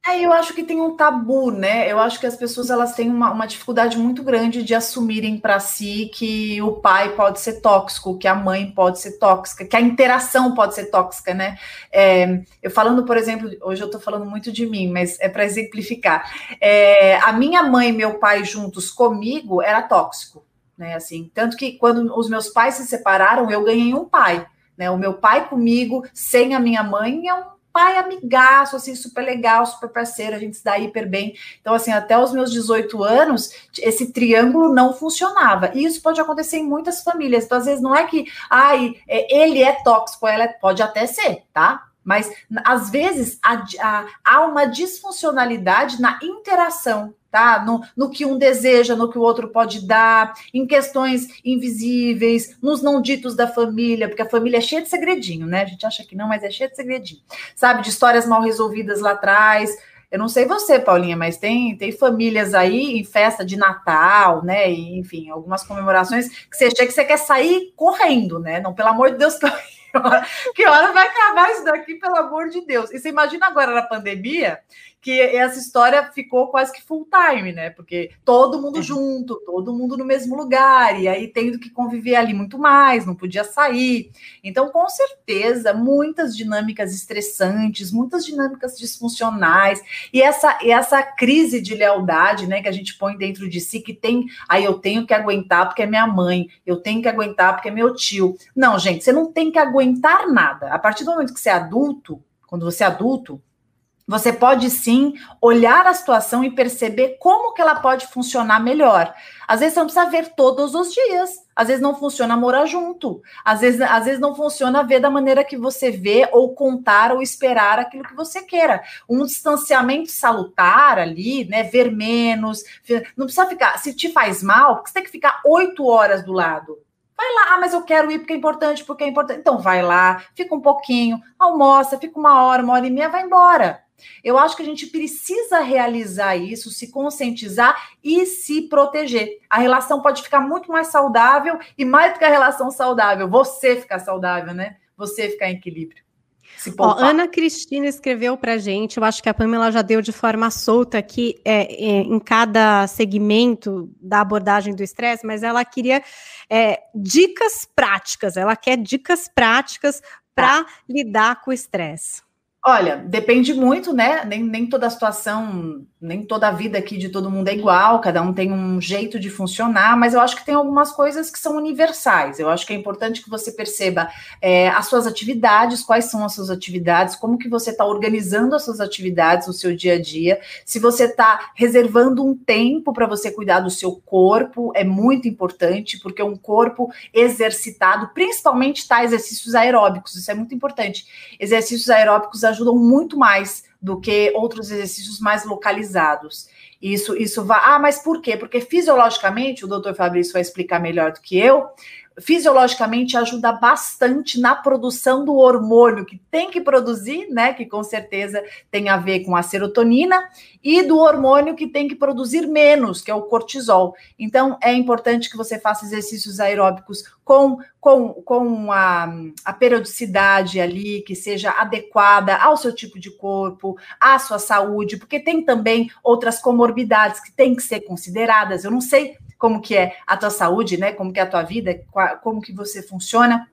É, eu acho que tem um tabu, né? Eu acho que as pessoas elas têm uma, uma dificuldade muito grande de assumirem para si que o pai pode ser tóxico, que a mãe pode ser tóxica, que a interação pode ser tóxica, né? É, eu falando, por exemplo, hoje eu estou falando muito de mim, mas é para exemplificar. É, a minha mãe e meu pai juntos comigo era tóxico, né? Assim, tanto que quando os meus pais se separaram, eu ganhei um pai. Né, o meu pai comigo, sem a minha mãe, é um pai amigaço, assim, super legal, super parceiro, a gente se dá hiper bem. Então, assim, até os meus 18 anos, esse triângulo não funcionava. E isso pode acontecer em muitas famílias. Então, às vezes, não é que, ai, é, ele é tóxico, ela é, pode até ser, tá? Mas, às vezes, há, há, há uma disfuncionalidade na interação tá? No, no, que um deseja, no que o outro pode dar, em questões invisíveis, nos não ditos da família, porque a família é cheia de segredinho, né? A gente acha que não, mas é cheia de segredinho. Sabe, de histórias mal resolvidas lá atrás. Eu não sei você, Paulinha, mas tem, tem famílias aí em festa de Natal, né? E, enfim, algumas comemorações que você chega que você quer sair correndo, né? Não, pelo amor de Deus, que hora vai acabar isso daqui, pelo amor de Deus? E você imagina agora na pandemia, que essa história ficou quase que full time, né? Porque todo mundo é. junto, todo mundo no mesmo lugar, e aí tendo que conviver ali muito mais, não podia sair. Então, com certeza, muitas dinâmicas estressantes, muitas dinâmicas disfuncionais, e essa, e essa crise de lealdade, né, que a gente põe dentro de si, que tem, aí eu tenho que aguentar porque é minha mãe, eu tenho que aguentar porque é meu tio. Não, gente, você não tem que aguentar nada. A partir do momento que você é adulto, quando você é adulto, você pode sim olhar a situação e perceber como que ela pode funcionar melhor. Às vezes você não precisa ver todos os dias. Às vezes não funciona morar junto. Às vezes, às vezes não funciona ver da maneira que você vê, ou contar, ou esperar aquilo que você queira. Um distanciamento salutar ali, né? Ver menos. Não precisa ficar. Se te faz mal, você tem que ficar oito horas do lado. Vai lá, ah, mas eu quero ir porque é importante, porque é importante. Então vai lá, fica um pouquinho, almoça, fica uma hora, uma hora e meia, vai embora. Eu acho que a gente precisa realizar isso, se conscientizar e se proteger. A relação pode ficar muito mais saudável e mais do que a relação saudável, você ficar saudável, né? Você ficar em equilíbrio. Ó, Ana Cristina escreveu para gente, eu acho que a Pamela já deu de forma solta aqui é, é, em cada segmento da abordagem do estresse, mas ela queria é, dicas práticas, ela quer dicas práticas para tá. lidar com o estresse. Olha, depende muito, né? Nem, nem toda a situação, nem toda a vida aqui de todo mundo é igual, cada um tem um jeito de funcionar, mas eu acho que tem algumas coisas que são universais. Eu acho que é importante que você perceba é, as suas atividades, quais são as suas atividades, como que você está organizando as suas atividades no seu dia a dia, se você está reservando um tempo para você cuidar do seu corpo, é muito importante, porque um corpo exercitado, principalmente tá exercícios aeróbicos, isso é muito importante. Exercícios aeróbicos ajudam muito mais do que outros exercícios mais localizados. Isso, isso vai. Ah, mas por quê? Porque fisiologicamente, o doutor Fabrício vai explicar melhor do que eu fisiologicamente ajuda bastante na produção do hormônio que tem que produzir, né? Que com certeza tem a ver com a serotonina, e do hormônio que tem que produzir menos, que é o cortisol. Então, é importante que você faça exercícios aeróbicos com, com, com a, a periodicidade ali, que seja adequada ao seu tipo de corpo, à sua saúde, porque tem também outras comorbidades que têm que ser consideradas. Eu não sei como que é a tua saúde, né? Como que é a tua vida, como que você funciona.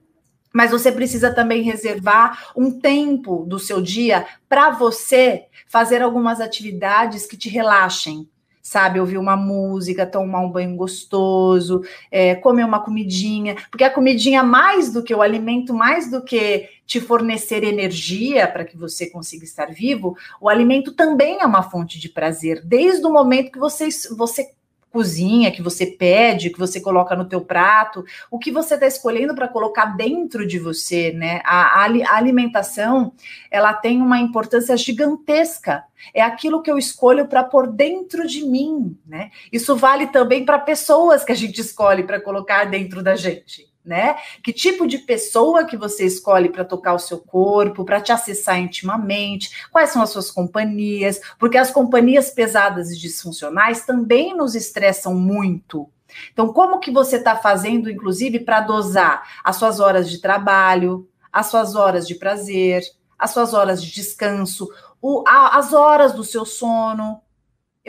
Mas você precisa também reservar um tempo do seu dia para você fazer algumas atividades que te relaxem, sabe? Ouvir uma música, tomar um banho gostoso, é, comer uma comidinha, porque a comidinha, mais do que o alimento, mais do que te fornecer energia para que você consiga estar vivo, o alimento também é uma fonte de prazer, desde o momento que você, você cozinha, que você pede, que você coloca no teu prato, o que você está escolhendo para colocar dentro de você, né? A, a, alimentação, ela tem uma importância gigantesca. É aquilo que eu escolho para pôr dentro de mim, né? Isso vale também para pessoas que a gente escolhe para colocar dentro da gente né? Que tipo de pessoa que você escolhe para tocar o seu corpo, para te acessar intimamente, quais são as suas companhias, porque as companhias pesadas e disfuncionais também nos estressam muito. Então, como que você está fazendo, inclusive, para dosar as suas horas de trabalho, as suas horas de prazer, as suas horas de descanso, o, a, as horas do seu sono,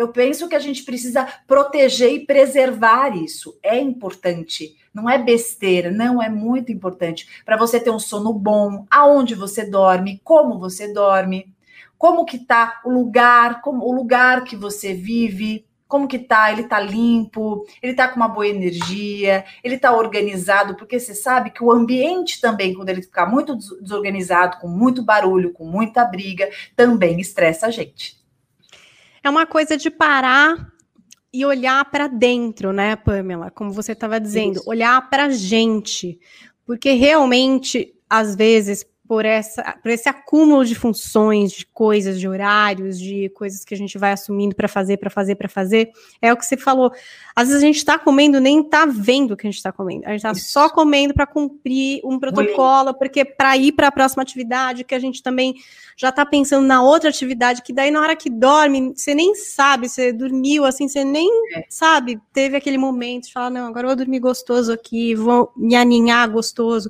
eu penso que a gente precisa proteger e preservar isso. É importante, não é besteira, não é muito importante para você ter um sono bom, aonde você dorme, como você dorme, como que tá o lugar, como o lugar que você vive, como que tá, ele tá limpo, ele tá com uma boa energia, ele tá organizado, porque você sabe que o ambiente também, quando ele ficar muito desorganizado, com muito barulho, com muita briga, também estressa a gente. É uma coisa de parar e olhar para dentro, né, Pamela? Como você estava dizendo, Isso. olhar para a gente, porque realmente, às vezes, por, essa, por esse acúmulo de funções, de coisas, de horários, de coisas que a gente vai assumindo para fazer, para fazer, para fazer. É o que você falou. Às vezes a gente está comendo, nem está vendo o que a gente está comendo. A gente está só comendo para cumprir um protocolo, porque para ir para a próxima atividade, que a gente também já está pensando na outra atividade, que daí na hora que dorme, você nem sabe, você dormiu assim, você nem é. sabe, teve aquele momento de falar, não, agora eu vou dormir gostoso aqui, vou me aninhar gostoso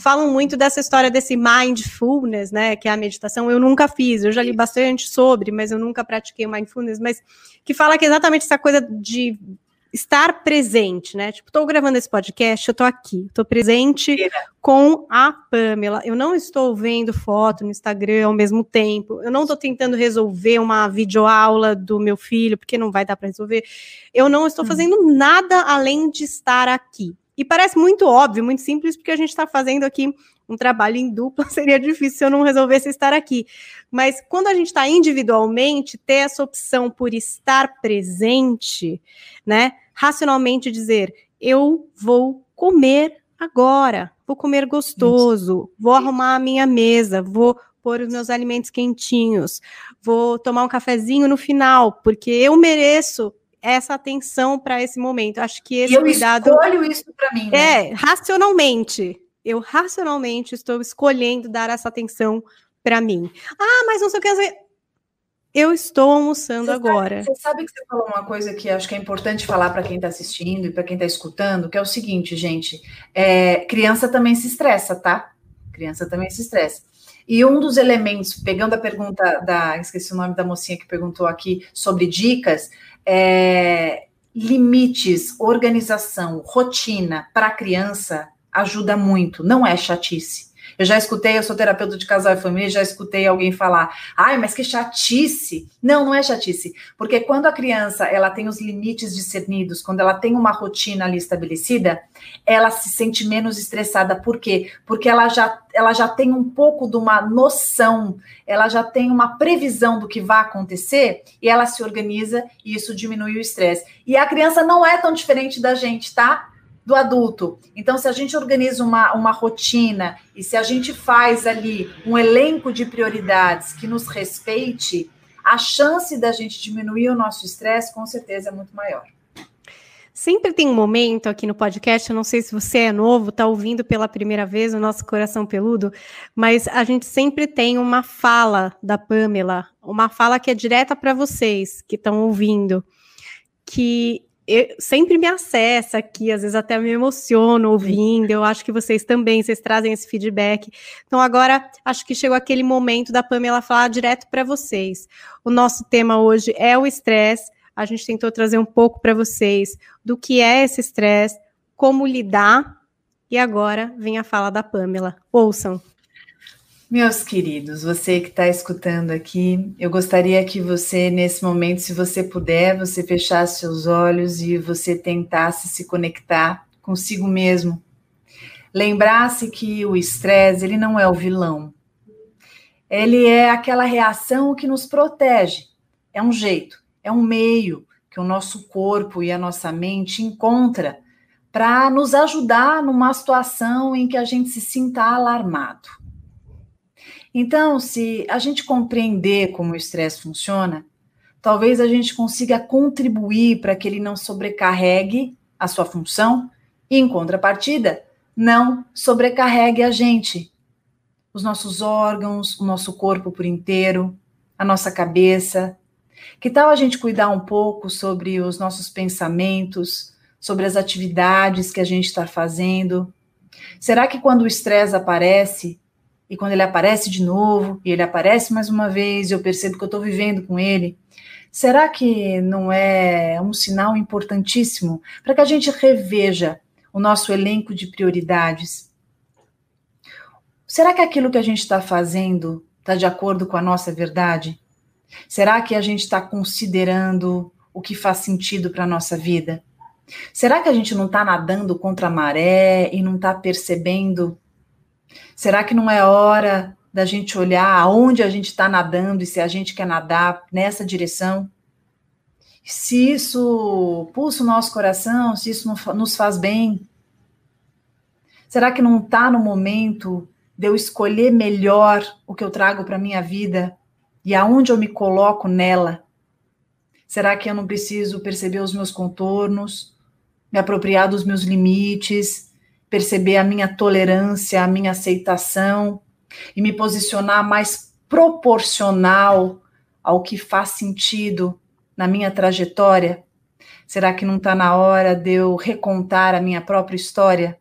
falam muito dessa história desse mindfulness, né, que é a meditação. Eu nunca fiz, eu já li bastante sobre, mas eu nunca pratiquei mindfulness, mas que fala que é exatamente essa coisa de estar presente, né? Tipo, estou gravando esse podcast, eu estou aqui, estou presente com a Pamela. Eu não estou vendo foto no Instagram ao mesmo tempo. Eu não estou tentando resolver uma videoaula do meu filho, porque não vai dar para resolver. Eu não estou hum. fazendo nada além de estar aqui. E parece muito óbvio, muito simples, porque a gente está fazendo aqui um trabalho em dupla, seria difícil se eu não resolvesse estar aqui. Mas quando a gente está individualmente, ter essa opção por estar presente, né? Racionalmente dizer, eu vou comer agora, vou comer gostoso, vou arrumar a minha mesa, vou pôr os meus alimentos quentinhos, vou tomar um cafezinho no final, porque eu mereço essa atenção para esse momento. Acho que esse eu cuidado. Eu escolho isso para mim. Né? É, racionalmente. Eu racionalmente estou escolhendo dar essa atenção para mim. Ah, mas não sei o que. Eu estou almoçando você agora. Sabe, você sabe que você falou uma coisa que acho que é importante falar para quem está assistindo e para quem está escutando, que é o seguinte, gente: é, criança também se estressa, tá? Criança também se estressa. E um dos elementos, pegando a pergunta da, esqueci o nome da mocinha que perguntou aqui sobre dicas, é, limites, organização, rotina para a criança ajuda muito, não é chatice. Eu já escutei, eu sou terapeuta de casal e família, já escutei alguém falar: "Ai, mas que chatice". Não, não é chatice, porque quando a criança, ela tem os limites discernidos, quando ela tem uma rotina ali estabelecida, ela se sente menos estressada. Por quê? Porque ela já ela já tem um pouco de uma noção, ela já tem uma previsão do que vai acontecer e ela se organiza e isso diminui o estresse. E a criança não é tão diferente da gente, tá? Do adulto. Então, se a gente organiza uma, uma rotina e se a gente faz ali um elenco de prioridades que nos respeite, a chance da gente diminuir o nosso estresse com certeza é muito maior. Sempre tem um momento aqui no podcast, eu não sei se você é novo, está ouvindo pela primeira vez o nosso coração peludo, mas a gente sempre tem uma fala da Pamela, uma fala que é direta para vocês que estão ouvindo, que eu, sempre me acessa aqui, às vezes até me emociono ouvindo. Eu acho que vocês também, vocês trazem esse feedback. Então, agora acho que chegou aquele momento da Pamela falar direto para vocês. O nosso tema hoje é o estresse a gente tentou trazer um pouco para vocês do que é esse estresse, como lidar, e agora vem a fala da Pamela. Ouçam. Meus queridos, você que está escutando aqui, eu gostaria que você, nesse momento, se você puder, você fechasse seus olhos e você tentasse se conectar consigo mesmo. Lembrasse que o estresse, ele não é o vilão. Ele é aquela reação que nos protege. É um jeito é um meio que o nosso corpo e a nossa mente encontra para nos ajudar numa situação em que a gente se sinta alarmado. Então, se a gente compreender como o estresse funciona, talvez a gente consiga contribuir para que ele não sobrecarregue a sua função e, em contrapartida, não sobrecarregue a gente, os nossos órgãos, o nosso corpo por inteiro, a nossa cabeça, que tal a gente cuidar um pouco sobre os nossos pensamentos, sobre as atividades que a gente está fazendo? Será que quando o estresse aparece, e quando ele aparece de novo, e ele aparece mais uma vez, eu percebo que eu estou vivendo com ele, será que não é um sinal importantíssimo para que a gente reveja o nosso elenco de prioridades? Será que aquilo que a gente está fazendo está de acordo com a nossa verdade? Será que a gente está considerando o que faz sentido para a nossa vida? Será que a gente não está nadando contra a maré e não está percebendo? Será que não é hora da gente olhar aonde a gente está nadando e se a gente quer nadar nessa direção? Se isso pulsa o nosso coração, se isso nos faz bem? Será que não está no momento de eu escolher melhor o que eu trago para minha vida e aonde eu me coloco nela? Será que eu não preciso perceber os meus contornos, me apropriar dos meus limites, perceber a minha tolerância, a minha aceitação e me posicionar mais proporcional ao que faz sentido na minha trajetória? Será que não está na hora de eu recontar a minha própria história?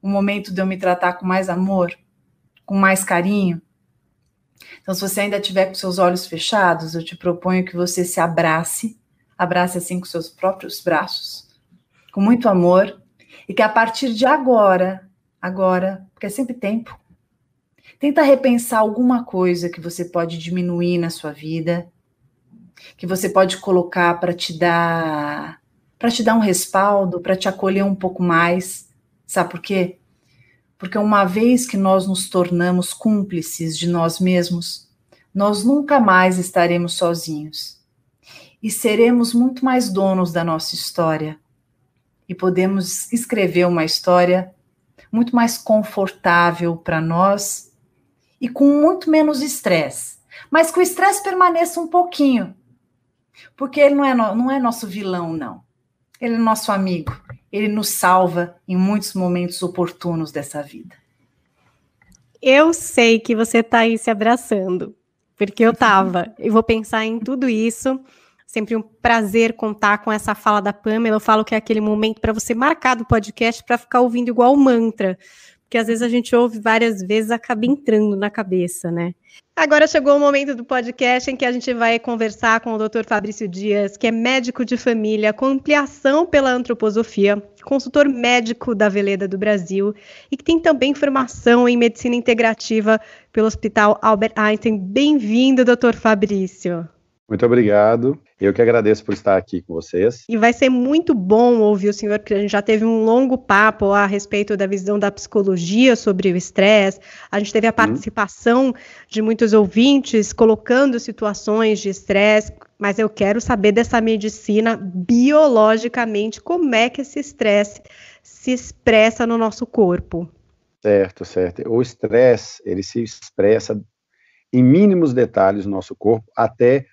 O momento de eu me tratar com mais amor, com mais carinho? Então, se você ainda tiver com seus olhos fechados, eu te proponho que você se abrace, abrace assim com seus próprios braços, com muito amor, e que a partir de agora, agora, porque é sempre tempo, tenta repensar alguma coisa que você pode diminuir na sua vida, que você pode colocar para te dar para te dar um respaldo, para te acolher um pouco mais. Sabe por quê? Porque uma vez que nós nos tornamos cúmplices de nós mesmos, nós nunca mais estaremos sozinhos e seremos muito mais donos da nossa história e podemos escrever uma história muito mais confortável para nós e com muito menos estresse. Mas que o estresse permaneça um pouquinho, porque ele não é, no, não é nosso vilão, não. Ele é nosso amigo ele nos salva em muitos momentos oportunos dessa vida. Eu sei que você está aí se abraçando, porque eu estava. Eu vou pensar em tudo isso. Sempre um prazer contar com essa fala da Pamela. Eu falo que é aquele momento para você marcar do podcast para ficar ouvindo igual mantra, porque às vezes a gente ouve várias vezes acaba entrando na cabeça, né? Agora chegou o momento do podcast em que a gente vai conversar com o Dr. Fabrício Dias, que é médico de família com ampliação pela antroposofia, consultor médico da Veleda do Brasil e que tem também formação em medicina integrativa pelo Hospital Albert Einstein. Bem-vindo, Dr. Fabrício. Muito obrigado. Eu que agradeço por estar aqui com vocês. E vai ser muito bom ouvir o senhor, porque a gente já teve um longo papo a respeito da visão da psicologia sobre o estresse. A gente teve a uhum. participação uhum. de muitos ouvintes colocando situações de estresse mas eu quero saber dessa medicina biologicamente, como é que esse estresse se expressa no nosso corpo. Certo, certo. O estresse, ele se expressa em mínimos detalhes no nosso corpo, até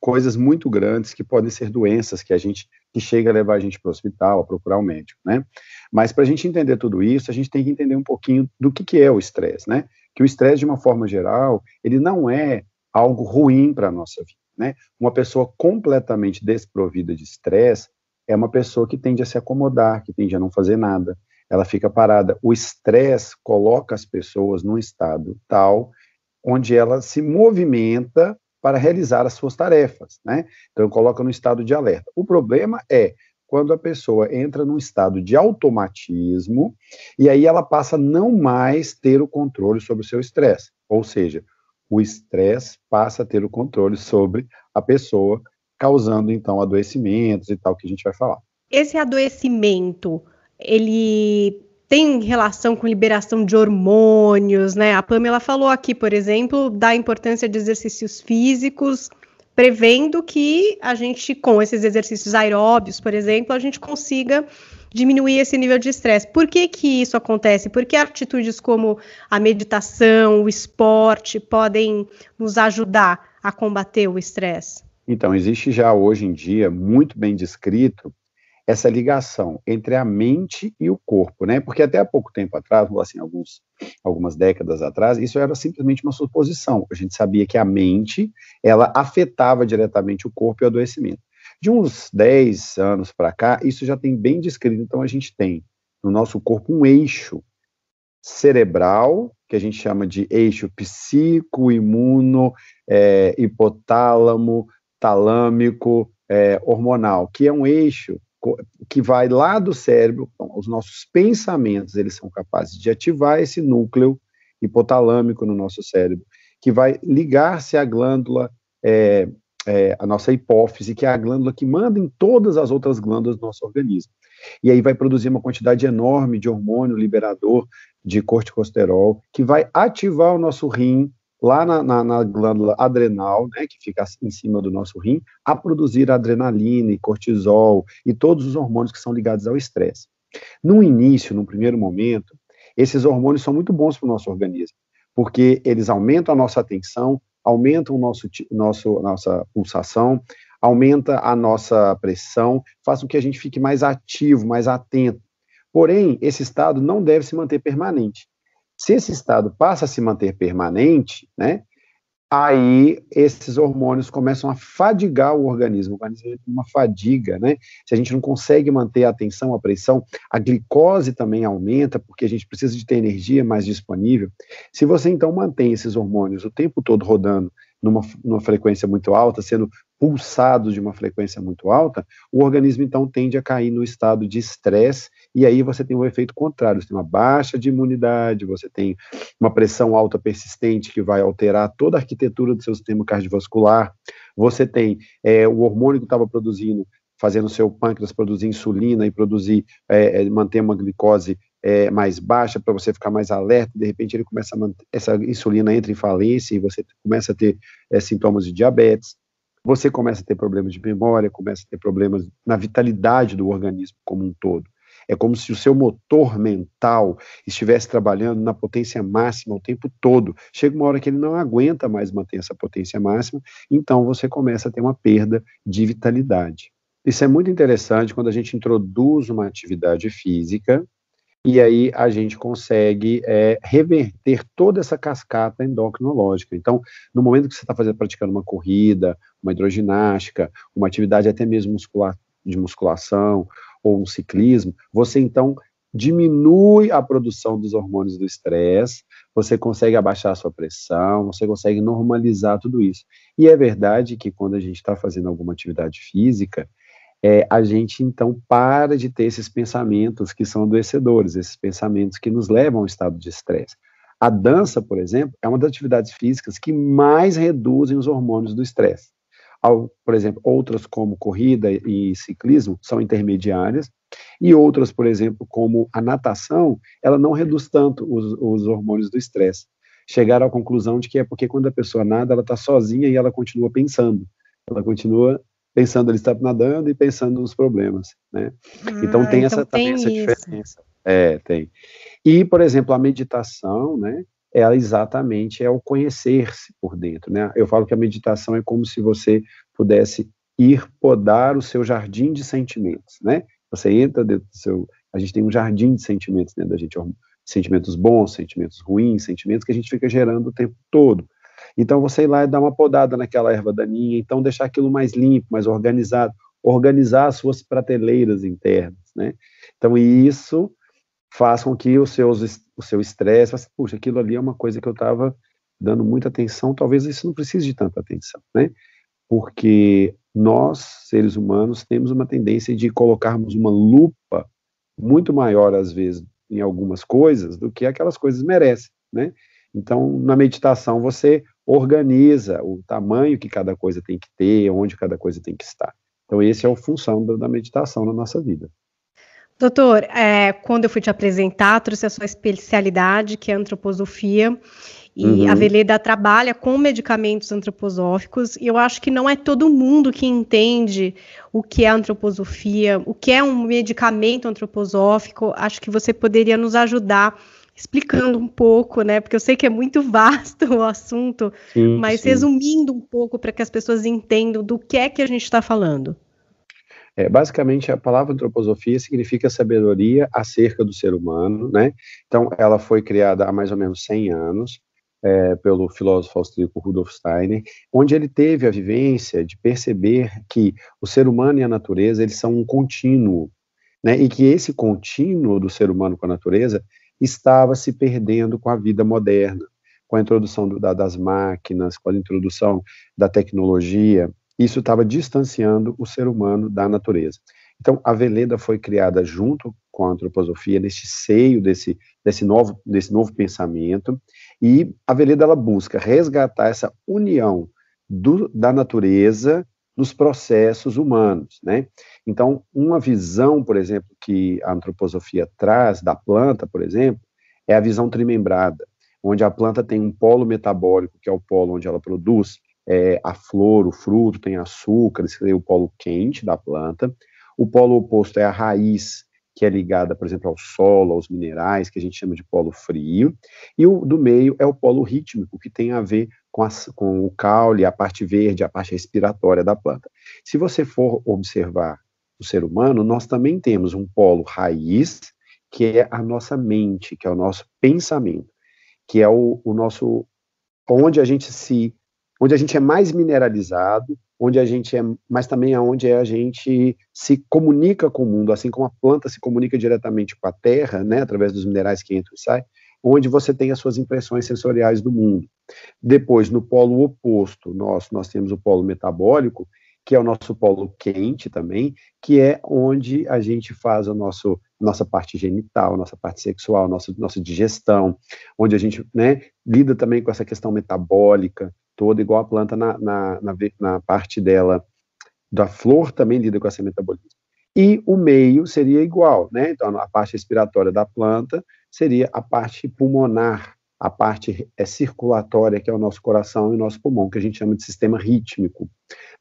coisas muito grandes que podem ser doenças que a gente que chega a levar a gente para o hospital, a procurar um médico, né? Mas para a gente entender tudo isso, a gente tem que entender um pouquinho do que, que é o estresse, né? Que o estresse, de uma forma geral, ele não é algo ruim para a nossa vida, né? Uma pessoa completamente desprovida de estresse é uma pessoa que tende a se acomodar, que tende a não fazer nada, ela fica parada. O estresse coloca as pessoas num estado tal onde ela se movimenta para realizar as suas tarefas, né? Então coloca no estado de alerta. O problema é quando a pessoa entra num estado de automatismo e aí ela passa a não mais ter o controle sobre o seu estresse. Ou seja, o estresse passa a ter o controle sobre a pessoa, causando então adoecimentos e tal que a gente vai falar. Esse adoecimento ele tem relação com liberação de hormônios, né? A Pamela falou aqui, por exemplo, da importância de exercícios físicos, prevendo que a gente, com esses exercícios aeróbios, por exemplo, a gente consiga diminuir esse nível de estresse. Por que, que isso acontece? Porque atitudes como a meditação, o esporte podem nos ajudar a combater o estresse? Então, existe já hoje em dia, muito bem descrito, essa ligação entre a mente e o corpo, né? Porque até há pouco tempo atrás, assim, alguns, algumas décadas atrás, isso era simplesmente uma suposição. A gente sabia que a mente, ela afetava diretamente o corpo e o adoecimento. De uns 10 anos para cá, isso já tem bem descrito. Então, a gente tem no nosso corpo um eixo cerebral, que a gente chama de eixo psico, imuno, é, hipotálamo, talâmico, é, hormonal, que é um eixo que vai lá do cérebro, então, os nossos pensamentos, eles são capazes de ativar esse núcleo hipotalâmico no nosso cérebro, que vai ligar-se à glândula, é, é, a nossa hipófise, que é a glândula que manda em todas as outras glândulas do nosso organismo. E aí vai produzir uma quantidade enorme de hormônio liberador de corticosterol, que vai ativar o nosso rim, lá na, na, na, glândula adrenal, né, que fica em cima do nosso rim, a produzir adrenalina e cortisol e todos os hormônios que são ligados ao estresse. No início, no primeiro momento, esses hormônios são muito bons para o nosso organismo, porque eles aumentam a nossa atenção, aumentam o nosso, nosso, nossa pulsação, aumenta a nossa pressão, faz com que a gente fique mais ativo, mais atento. Porém, esse estado não deve se manter permanente. Se esse estado passa a se manter permanente, né, aí esses hormônios começam a fadigar o organismo, o organismo entra uma fadiga, né? Se a gente não consegue manter a atenção, a pressão, a glicose também aumenta, porque a gente precisa de ter energia mais disponível. Se você então mantém esses hormônios o tempo todo rodando numa, numa frequência muito alta, sendo pulsados de uma frequência muito alta, o organismo então tende a cair no estado de estresse e aí você tem um efeito contrário, você tem uma baixa de imunidade, você tem uma pressão alta persistente que vai alterar toda a arquitetura do seu sistema cardiovascular, você tem é, o hormônio que estava produzindo, fazendo o seu pâncreas produzir insulina e produzir, é, é, manter uma glicose é, mais baixa para você ficar mais alerta, de repente ele começa manter, essa insulina entra em falência e você começa a ter é, sintomas de diabetes, você começa a ter problemas de memória, começa a ter problemas na vitalidade do organismo como um todo. É como se o seu motor mental estivesse trabalhando na potência máxima o tempo todo. Chega uma hora que ele não aguenta mais manter essa potência máxima, então você começa a ter uma perda de vitalidade. Isso é muito interessante quando a gente introduz uma atividade física e aí a gente consegue é, reverter toda essa cascata endocrinológica. Então, no momento que você está fazendo, praticando uma corrida, uma hidroginástica, uma atividade até mesmo muscular, de musculação, ou um ciclismo, você então diminui a produção dos hormônios do estresse, você consegue abaixar a sua pressão, você consegue normalizar tudo isso. E é verdade que quando a gente está fazendo alguma atividade física, é, a gente então para de ter esses pensamentos que são adoecedores, esses pensamentos que nos levam ao estado de estresse. A dança, por exemplo, é uma das atividades físicas que mais reduzem os hormônios do estresse. Por exemplo, outras como corrida e ciclismo são intermediárias, e outras, por exemplo, como a natação, ela não reduz tanto os, os hormônios do estresse. Chegaram à conclusão de que é porque quando a pessoa nada, ela está sozinha e ela continua pensando. ela continua pensando, ele está nadando e pensando nos problemas, né? Ah, então tem então essa, tem também essa diferença. É, tem. E, por exemplo, a meditação, né? Ela exatamente é o conhecer-se por dentro, né? Eu falo que a meditação é como se você pudesse ir podar o seu jardim de sentimentos, né? Você entra dentro do seu, a gente tem um jardim de sentimentos dentro da gente, sentimentos bons, sentimentos ruins, sentimentos que a gente fica gerando o tempo todo. Então você ir lá e dar uma podada naquela erva daninha, então deixar aquilo mais limpo, mais organizado, organizar as suas prateleiras internas, né? Então isso faz com que os seus, o seu estresse, assim, puxa, aquilo ali é uma coisa que eu estava dando muita atenção, talvez isso não precise de tanta atenção, né? Porque nós, seres humanos, temos uma tendência de colocarmos uma lupa muito maior, às vezes, em algumas coisas, do que aquelas coisas merecem, né? Então, na meditação, você organiza o tamanho que cada coisa tem que ter, onde cada coisa tem que estar. Então, esse é a função da meditação na nossa vida. Doutor, é, quando eu fui te apresentar, trouxe a sua especialidade, que é a antroposofia, e uhum. a Veleda trabalha com medicamentos antroposóficos, e eu acho que não é todo mundo que entende o que é antroposofia, o que é um medicamento antroposófico. Acho que você poderia nos ajudar explicando um pouco, né? Porque eu sei que é muito vasto o assunto, sim, mas sim. resumindo um pouco para que as pessoas entendam do que é que a gente está falando. É, basicamente, a palavra antroposofia significa sabedoria acerca do ser humano, né? Então, ela foi criada há mais ou menos 100 anos é, pelo filósofo austríaco Rudolf Steiner, onde ele teve a vivência de perceber que o ser humano e a natureza eles são um contínuo, né? E que esse contínuo do ser humano com a natureza estava se perdendo com a vida moderna, com a introdução do, da, das máquinas, com a introdução da tecnologia, isso estava distanciando o ser humano da natureza. Então, a Veleda foi criada junto com a antroposofia, neste seio desse, desse, novo, desse novo pensamento, e a Veleda ela busca resgatar essa união do, da natureza nos processos humanos, né? Então, uma visão, por exemplo, que a antroposofia traz da planta, por exemplo, é a visão trimembrada, onde a planta tem um polo metabólico, que é o polo onde ela produz é, a flor, o fruto tem açúcar, esse é o polo quente da planta. O polo oposto é a raiz, que é ligada, por exemplo, ao solo, aos minerais, que a gente chama de polo frio. E o do meio é o polo rítmico, que tem a ver com, com o caule, a parte verde, a parte respiratória da planta. Se você for observar o ser humano, nós também temos um polo raiz, que é a nossa mente, que é o nosso pensamento, que é o, o nosso onde a gente se onde a gente é mais mineralizado, onde a gente é, mas também aonde a gente se comunica com o mundo, assim como a planta se comunica diretamente com a terra, né, através dos minerais que entram e saem, onde você tem as suas impressões sensoriais do mundo. Depois, no polo oposto, nós, nós temos o polo metabólico, que é o nosso polo quente também, que é onde a gente faz a nosso, nossa parte genital, nossa parte sexual, nossa, nossa digestão, onde a gente né, lida também com essa questão metabólica, toda, igual a planta na, na, na, na parte dela da flor também lida com esse metabolismo. E o meio seria igual, né? Então, a parte respiratória da planta seria a parte pulmonar, a parte é, circulatória, que é o nosso coração e o nosso pulmão, que a gente chama de sistema rítmico,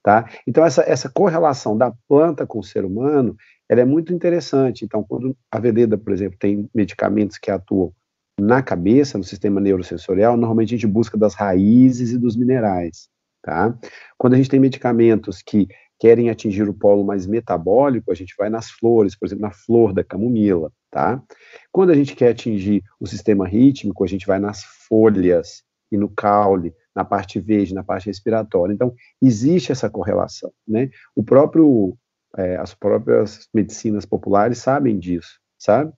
tá? Então, essa, essa correlação da planta com o ser humano, ela é muito interessante. Então, quando a veleda, por exemplo, tem medicamentos que atuam na cabeça, no sistema neurosensorial, normalmente a gente busca das raízes e dos minerais, tá? Quando a gente tem medicamentos que querem atingir o polo mais metabólico, a gente vai nas flores, por exemplo, na flor da camomila, tá? Quando a gente quer atingir o sistema rítmico, a gente vai nas folhas e no caule, na parte verde, na parte respiratória. Então, existe essa correlação, né? O próprio, é, as próprias medicinas populares sabem disso, sabe?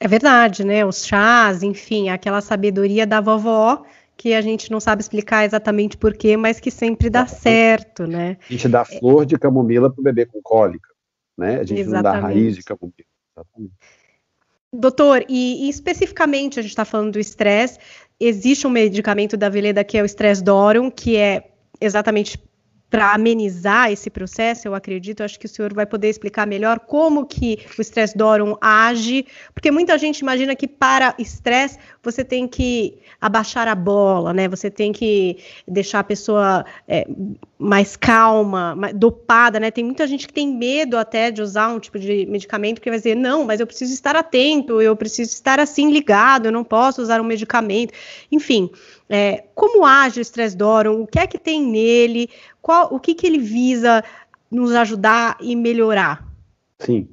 É verdade, né? Os chás, enfim, aquela sabedoria da vovó que a gente não sabe explicar exatamente porquê, mas que sempre dá certo, né? A gente dá flor de camomila para o bebê com cólica, né? A gente exatamente. não dá raiz de camomila. Exatamente. Doutor, e, e, especificamente a gente está falando do estresse, existe um medicamento da Veleda que é o estresse Dorum, que é exatamente para amenizar esse processo, eu acredito, acho que o senhor vai poder explicar melhor como que o estresse Dorum age, porque muita gente imagina que para estresse você tem que abaixar a bola, né? Você tem que deixar a pessoa é, mais calma, mais dopada, né? Tem muita gente que tem medo até de usar um tipo de medicamento que vai dizer, não, mas eu preciso estar atento, eu preciso estar assim ligado, eu não posso usar um medicamento. Enfim, é, como age o estresse Dorum? O que é que tem nele? Qual, o que, que ele visa nos ajudar e melhorar? Sim.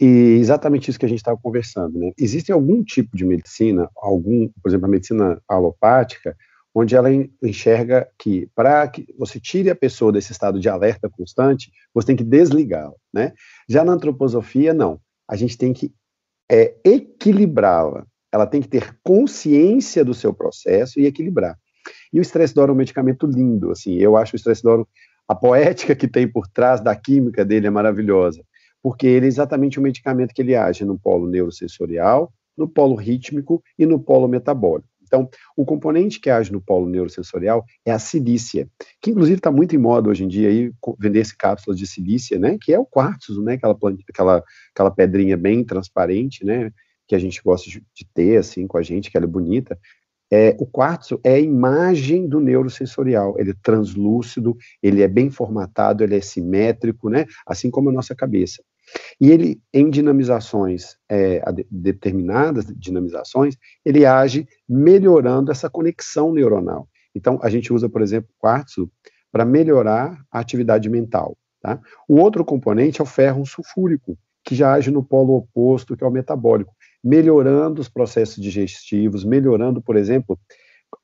E exatamente isso que a gente estava conversando, né? Existe algum tipo de medicina, algum, por exemplo, a medicina alopática, onde ela enxerga que para que você tire a pessoa desse estado de alerta constante, você tem que desligá-la, né? Já na antroposofia, não. A gente tem que é, equilibrá-la. Ela tem que ter consciência do seu processo e equilibrar. E o estresse doro é um medicamento lindo, assim, eu acho o estresse doro, a poética que tem por trás da química dele é maravilhosa, porque ele é exatamente o medicamento que ele age no polo neurosensorial, no polo rítmico e no polo metabólico. Então, o componente que age no polo neurosensorial é a silícia, que inclusive está muito em moda hoje em dia aí, vender-se cápsulas de silícia, né, que é o quartzo, né, aquela, aquela, aquela pedrinha bem transparente, né, que a gente gosta de, ter, assim, com a gente, que ela é bonita, é, o quartzo é a imagem do neurosensorial, ele é translúcido, ele é bem formatado, ele é simétrico, né, assim como a nossa cabeça. E ele, em dinamizações, é, determinadas dinamizações, ele age melhorando essa conexão neuronal. Então, a gente usa, por exemplo, quartzo para melhorar a atividade mental. Tá? O outro componente é o ferro sulfúrico, que já age no polo oposto, que é o metabólico melhorando os processos digestivos, melhorando, por exemplo,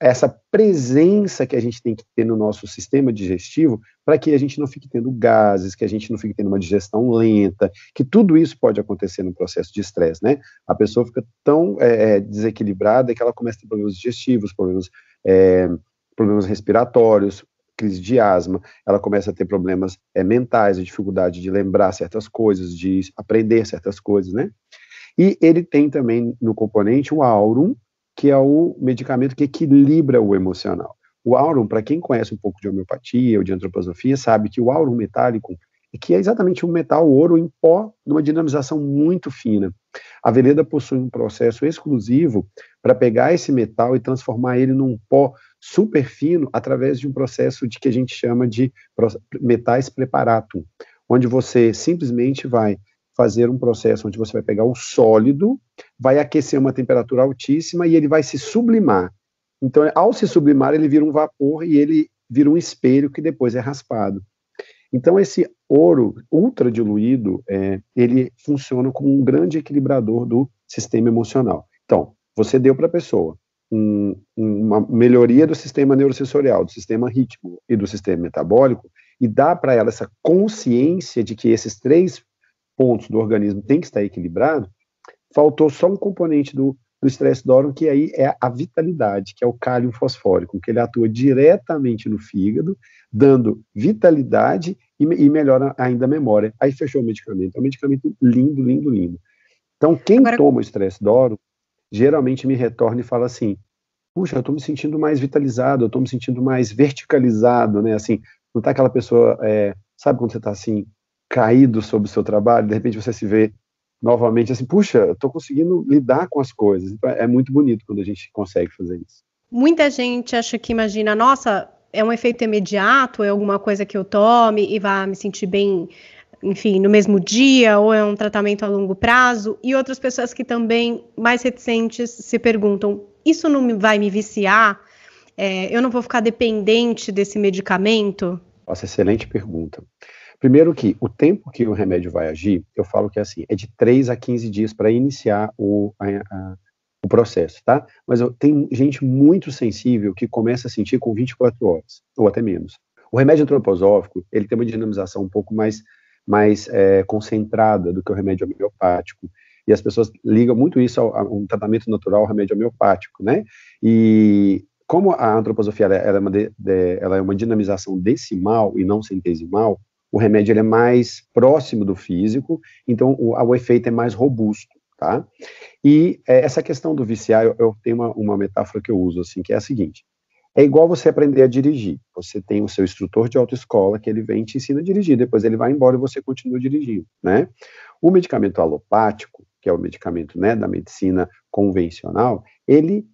essa presença que a gente tem que ter no nosso sistema digestivo para que a gente não fique tendo gases, que a gente não fique tendo uma digestão lenta, que tudo isso pode acontecer no processo de estresse, né? A pessoa fica tão é, é, desequilibrada que ela começa a ter problemas digestivos, problemas, é, problemas respiratórios, crise de asma, ela começa a ter problemas é, mentais, a dificuldade de lembrar certas coisas, de aprender certas coisas, né? E ele tem também no componente o aurum, que é o medicamento que equilibra o emocional. O aurum, para quem conhece um pouco de homeopatia ou de antroposofia, sabe que o aurum metálico, que é exatamente um metal ouro em pó, numa dinamização muito fina. A Veleda possui um processo exclusivo para pegar esse metal e transformar ele num pó super fino através de um processo de que a gente chama de metais preparatum, onde você simplesmente vai fazer um processo onde você vai pegar o sólido, vai aquecer uma temperatura altíssima e ele vai se sublimar. Então, ao se sublimar, ele vira um vapor e ele vira um espelho que depois é raspado. Então, esse ouro ultra diluído, é, ele funciona como um grande equilibrador do sistema emocional. Então, você deu para a pessoa um, uma melhoria do sistema neurosensorial, do sistema ritmo e do sistema metabólico, e dá para ela essa consciência de que esses três pontos do organismo tem que estar equilibrado, faltou só um componente do, do estresse Doron, que aí é a vitalidade, que é o cálcio fosfórico, que ele atua diretamente no fígado, dando vitalidade e, e melhora ainda a memória. Aí fechou o medicamento. É um medicamento lindo, lindo, lindo. Então, quem Agora... toma o estresse Doron, geralmente me retorna e fala assim, puxa, eu estou me sentindo mais vitalizado, eu estou me sentindo mais verticalizado, né, assim, não tá aquela pessoa, é, sabe quando você está assim, caído sobre o seu trabalho, de repente você se vê novamente assim, puxa, estou conseguindo lidar com as coisas. Então, é muito bonito quando a gente consegue fazer isso. Muita gente acha que imagina, nossa, é um efeito imediato, é alguma coisa que eu tome e vá me sentir bem, enfim, no mesmo dia, ou é um tratamento a longo prazo. E outras pessoas que também, mais reticentes, se perguntam: isso não vai me viciar? É, eu não vou ficar dependente desse medicamento? Nossa, excelente pergunta. Primeiro que o tempo que o remédio vai agir, eu falo que é assim, é de 3 a 15 dias para iniciar o, a, a, o processo, tá? Mas eu, tem gente muito sensível que começa a sentir com 24 horas, ou até menos. O remédio antroposófico, ele tem uma dinamização um pouco mais, mais é, concentrada do que o remédio homeopático, e as pessoas ligam muito isso a, um tratamento natural, remédio homeopático, né? E como a antroposofia ela, é uma de, de, ela é uma dinamização decimal e não centesimal, o remédio é mais próximo do físico, então o, o efeito é mais robusto, tá? E é, essa questão do viciar, eu, eu tenho uma, uma, metáfora que eu uso, assim, que é a seguinte, É igual você aprender a dirigir. Você tem o seu instrutor de autoescola que ele vem e te ensina a dirigir, depois ele vai embora e você continua dirigindo, né? O medicamento alopático, que é o medicamento né, da medicina convencional, ele,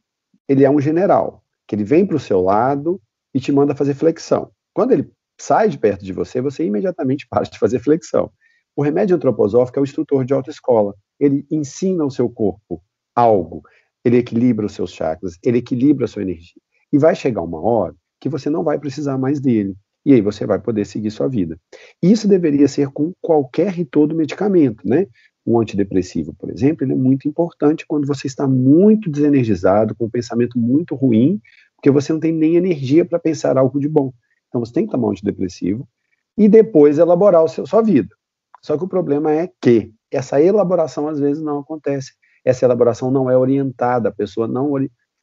ele é um general, que ele vem para o seu lado e te manda fazer flexão. Quando ele sai de perto de você, você imediatamente para de fazer flexão. O remédio antroposófico é o instrutor de autoescola. Ele ensina ao seu corpo algo. Ele equilibra os seus chakras, ele equilibra a sua energia. E vai chegar uma hora que você não vai precisar mais dele. E aí você vai poder seguir sua vida. Isso deveria ser com qualquer e todo medicamento, né? Um antidepressivo, por exemplo, ele é muito importante quando você está muito desenergizado, com um pensamento muito ruim, porque você não tem nem energia para pensar algo de bom. Então você tem que tomar um antidepressivo e depois elaborar o seu, sua vida. Só que o problema é que essa elaboração às vezes não acontece. Essa elaboração não é orientada, a pessoa não,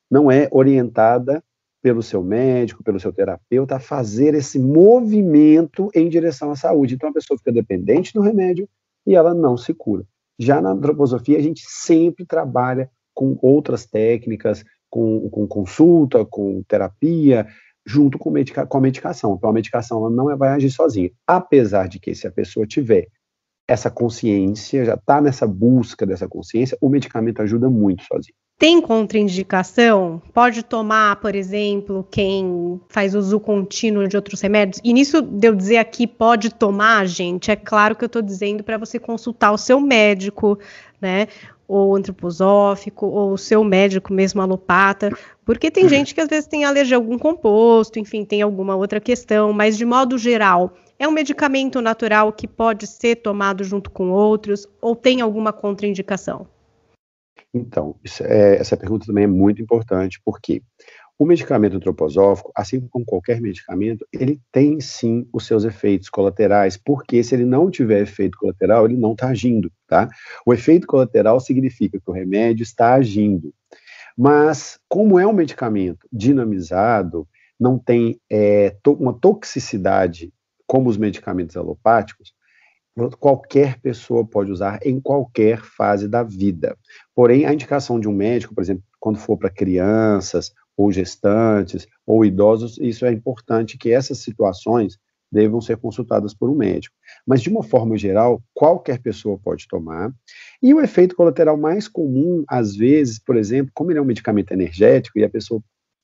não é orientada pelo seu médico, pelo seu terapeuta, a fazer esse movimento em direção à saúde. Então a pessoa fica dependente do remédio e ela não se cura. Já na antroposofia, a gente sempre trabalha com outras técnicas, com, com consulta, com terapia, junto com, medica com a medicação. Então, a medicação ela não vai agir sozinha. Apesar de que, se a pessoa tiver essa consciência, já está nessa busca dessa consciência, o medicamento ajuda muito sozinho. Tem contraindicação? Pode tomar, por exemplo, quem faz uso contínuo de outros remédios? E nisso de eu dizer aqui pode tomar, gente, é claro que eu estou dizendo para você consultar o seu médico, né? Ou antroposófico, ou o seu médico mesmo alopata, porque tem gente que às vezes tem alergia a algum composto, enfim, tem alguma outra questão, mas de modo geral, é um medicamento natural que pode ser tomado junto com outros, ou tem alguma contraindicação? Então, é, essa pergunta também é muito importante, porque o medicamento antroposófico, assim como qualquer medicamento, ele tem sim os seus efeitos colaterais, porque se ele não tiver efeito colateral, ele não está agindo, tá? O efeito colateral significa que o remédio está agindo. Mas, como é um medicamento dinamizado, não tem é, to uma toxicidade como os medicamentos alopáticos, qualquer pessoa pode usar em qualquer fase da vida. Porém, a indicação de um médico, por exemplo, quando for para crianças, ou gestantes, ou idosos, isso é importante que essas situações devam ser consultadas por um médico. Mas, de uma forma geral, qualquer pessoa pode tomar. E o efeito colateral mais comum, às vezes, por exemplo, como ele é um medicamento energético e a pessoa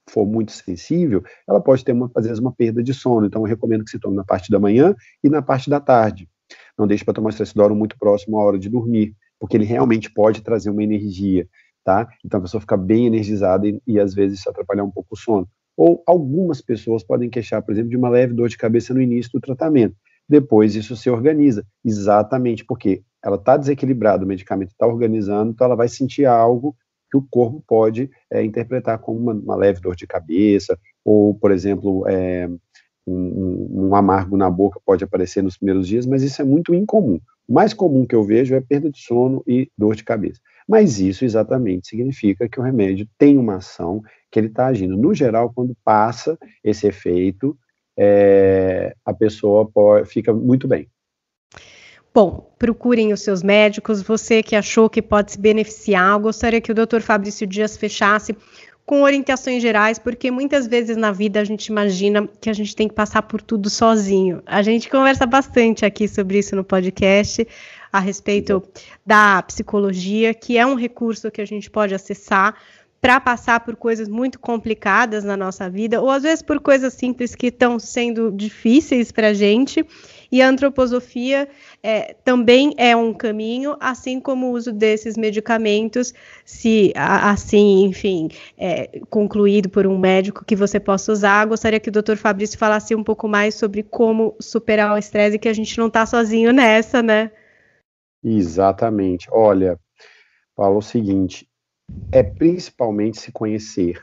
for muito sensível, ela pode ter, uma, às vezes, uma perda de sono. Então, eu recomendo que se tome na parte da manhã e na parte da tarde. Não deixe para tomar o estressodoro muito próximo à hora de dormir, porque ele realmente pode trazer uma energia, tá? Então a pessoa fica bem energizada e, e às vezes atrapalhar um pouco o sono. Ou algumas pessoas podem queixar, por exemplo, de uma leve dor de cabeça no início do tratamento. Depois isso se organiza, exatamente porque ela está desequilibrada, o medicamento está organizando, então ela vai sentir algo que o corpo pode é, interpretar como uma, uma, leve dor de cabeça, ou, por exemplo, é, um, um, amargo na boca pode aparecer nos primeiros dias, mas isso é muito incomum. O mais comum que eu vejo é perda de sono e dor de cabeça. Mas isso exatamente significa que o remédio tem uma ação que ele está agindo. No geral, quando passa esse efeito, é, a pessoa pode, fica muito bem. Bom, procurem os seus médicos. Você que achou que pode se beneficiar, eu gostaria que o Dr. Fabrício Dias fechasse com orientações gerais, porque muitas vezes na vida a gente imagina que a gente tem que passar por tudo sozinho. A gente conversa bastante aqui sobre isso no podcast, a respeito da psicologia, que é um recurso que a gente pode acessar para passar por coisas muito complicadas na nossa vida, ou às vezes por coisas simples que estão sendo difíceis para a gente. E a antroposofia é, também é um caminho, assim como o uso desses medicamentos, se assim, enfim, é, concluído por um médico que você possa usar. Gostaria que o doutor Fabrício falasse um pouco mais sobre como superar o estresse, que a gente não está sozinho nessa, né? Exatamente. Olha, fala o seguinte: é principalmente se conhecer,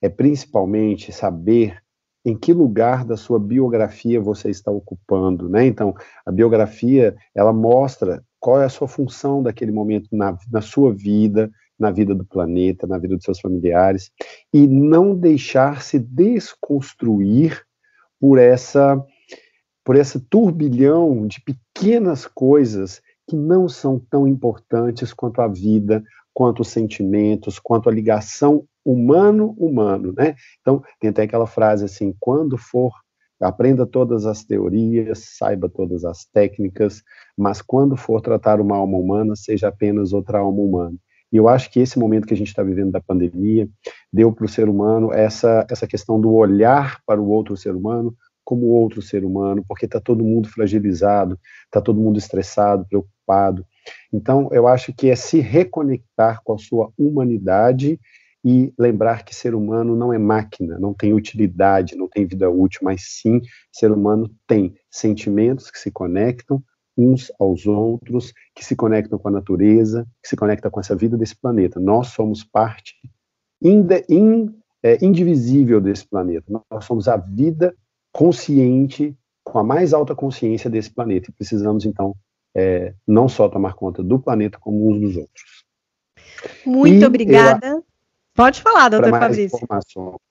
é principalmente saber em que lugar da sua biografia você está ocupando, né? Então, a biografia, ela mostra qual é a sua função daquele momento na, na sua vida, na vida do planeta, na vida dos seus familiares, e não deixar se desconstruir por essa por esse turbilhão de pequenas coisas que não são tão importantes quanto a vida, quanto os sentimentos, quanto a ligação humano-humano, né? Então, tem até aquela frase assim, quando for, aprenda todas as teorias, saiba todas as técnicas, mas quando for tratar uma alma humana, seja apenas outra alma humana. E eu acho que esse momento que a gente está vivendo da pandemia deu para o ser humano essa, essa questão do olhar para o outro ser humano como outro ser humano, porque está todo mundo fragilizado, está todo mundo estressado, preocupado. Então, eu acho que é se reconectar com a sua humanidade e lembrar que ser humano não é máquina, não tem utilidade, não tem vida útil, mas sim, ser humano tem sentimentos que se conectam uns aos outros, que se conectam com a natureza, que se conectam com essa vida desse planeta. Nós somos parte in, é, indivisível desse planeta. Nós somos a vida consciente, com a mais alta consciência desse planeta. E precisamos, então, é, não só tomar conta do planeta, como uns dos outros. Muito e obrigada. Eu, Pode falar, doutor Fabrício.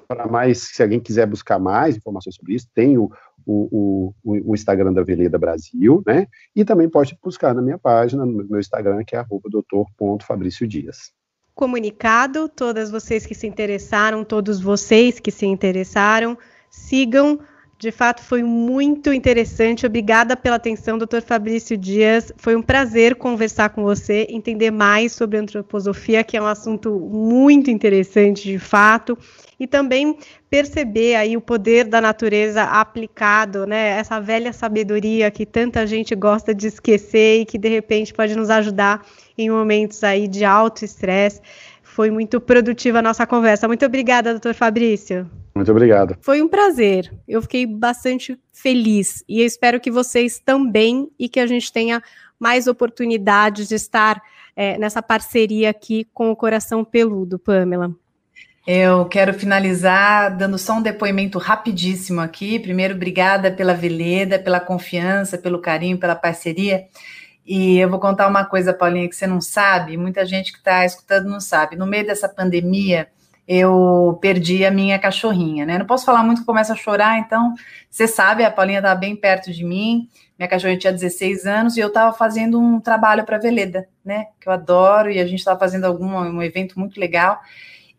Para mais, se alguém quiser buscar mais informações sobre isso, tem o, o, o, o, Instagram da Veleda Brasil, né? E também pode buscar na minha página, no meu Instagram, que é doutor.fabrício Dias. Comunicado, todas vocês que se interessaram, todos vocês que se interessaram, sigam de fato, foi muito interessante. Obrigada pela atenção, doutor Fabrício Dias. Foi um prazer conversar com você, entender mais sobre antroposofia, que é um assunto muito interessante, de fato, e também perceber aí o poder da natureza aplicado, né? Essa velha sabedoria que tanta gente gosta de esquecer e que de repente pode nos ajudar em momentos aí de alto estresse. Foi muito produtiva a nossa conversa. Muito obrigada, doutor Fabrício. Muito obrigado. Foi um prazer. Eu fiquei bastante feliz e eu espero que vocês também e que a gente tenha mais oportunidades de estar é, nessa parceria aqui com o Coração Peludo, Pamela. Eu quero finalizar dando só um depoimento rapidíssimo aqui. Primeiro, obrigada pela Veleda, pela confiança, pelo carinho, pela parceria. E eu vou contar uma coisa, Paulinha, que você não sabe, muita gente que está escutando não sabe. No meio dessa pandemia, eu perdi a minha cachorrinha, né? Não posso falar muito, começa a chorar, então você sabe, a Paulinha estava bem perto de mim, minha cachorrinha tinha 16 anos e eu estava fazendo um trabalho para Veleda, né? Que eu adoro, e a gente estava fazendo algum um evento muito legal.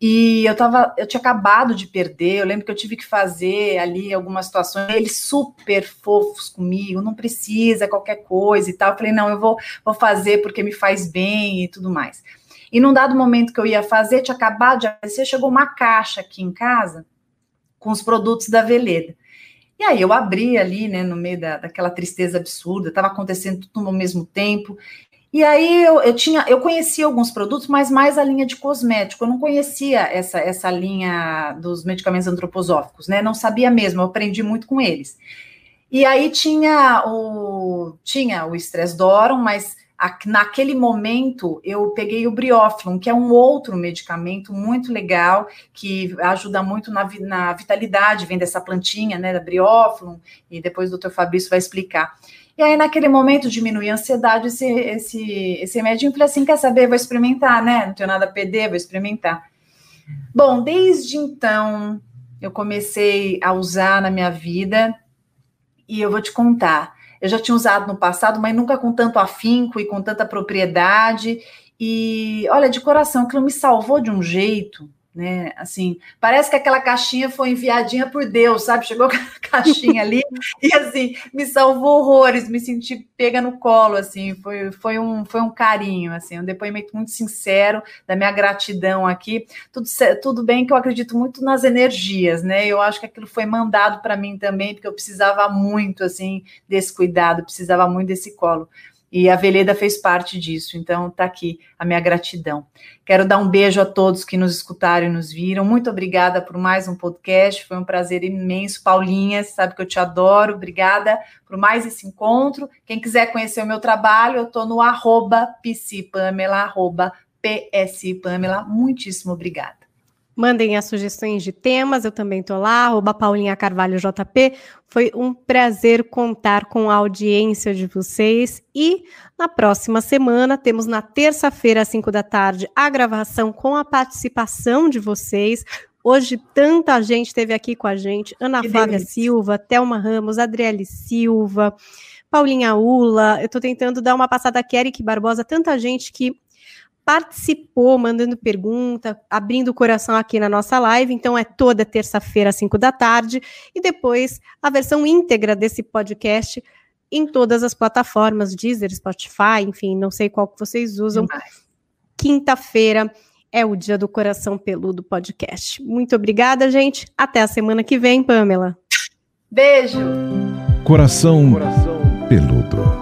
E eu tava, eu tinha acabado de perder, eu lembro que eu tive que fazer ali algumas situações, eles super fofos comigo, não precisa qualquer coisa e tal. Eu falei, não, eu vou, vou fazer porque me faz bem e tudo mais. E num dado momento que eu ia fazer, tinha acabado de aparecer, chegou uma caixa aqui em casa com os produtos da Veleda. E aí eu abri ali, né, no meio da, daquela tristeza absurda, estava acontecendo tudo ao mesmo tempo. E aí eu, eu, tinha, eu conhecia alguns produtos, mas mais a linha de cosmético. Eu não conhecia essa, essa linha dos medicamentos antroposóficos, né? Não sabia mesmo, eu aprendi muito com eles. E aí tinha o tinha o Stress Doron, mas naquele momento eu peguei o Brioflon, que é um outro medicamento muito legal, que ajuda muito na, na vitalidade, vem dessa plantinha, né, da Brioflon, e depois o doutor Fabrício vai explicar. E aí, naquele momento, diminui a ansiedade, esse, esse, esse remédio. Eu falei assim: quer saber? Vou experimentar, né? Não tenho nada a perder, vou experimentar. Bom, desde então, eu comecei a usar na minha vida, e eu vou te contar eu já tinha usado no passado, mas nunca com tanto afinco e com tanta propriedade. E olha, de coração, aquilo me salvou de um jeito né? Assim, parece que aquela caixinha foi enviadinha por Deus, sabe? Chegou a caixinha ali e assim, me salvou horrores, me senti pega no colo, assim, foi, foi, um, foi um carinho, assim, um depoimento muito sincero da minha gratidão aqui. Tudo, tudo bem que eu acredito muito nas energias, né? Eu acho que aquilo foi mandado para mim também, porque eu precisava muito, assim, desse cuidado, precisava muito desse colo. E a Veleda fez parte disso, então está aqui a minha gratidão. Quero dar um beijo a todos que nos escutaram e nos viram. Muito obrigada por mais um podcast, foi um prazer imenso. Paulinha, sabe que eu te adoro, obrigada por mais esse encontro. Quem quiser conhecer o meu trabalho, eu estou no arroba psipamela, arroba psipamela. Muitíssimo obrigada. Mandem as sugestões de temas, eu também estou lá, arroba Paulinha Carvalho JP. Foi um prazer contar com a audiência de vocês. E na próxima semana, temos na terça-feira, às 5 da tarde, a gravação com a participação de vocês. Hoje, tanta gente esteve aqui com a gente: Ana que Flávia delícia. Silva, Thelma Ramos, Adriele Silva, Paulinha Ula. Eu estou tentando dar uma passada a Eric Barbosa, tanta gente que participou, mandando pergunta, abrindo o coração aqui na nossa live. Então, é toda terça-feira, às 5 da tarde, e depois a versão íntegra desse podcast em todas as plataformas, Deezer, Spotify, enfim, não sei qual que vocês usam. Quinta-feira é o dia do Coração Peludo Podcast. Muito obrigada, gente. Até a semana que vem, Pamela. Beijo. Coração, Coração. Peludo.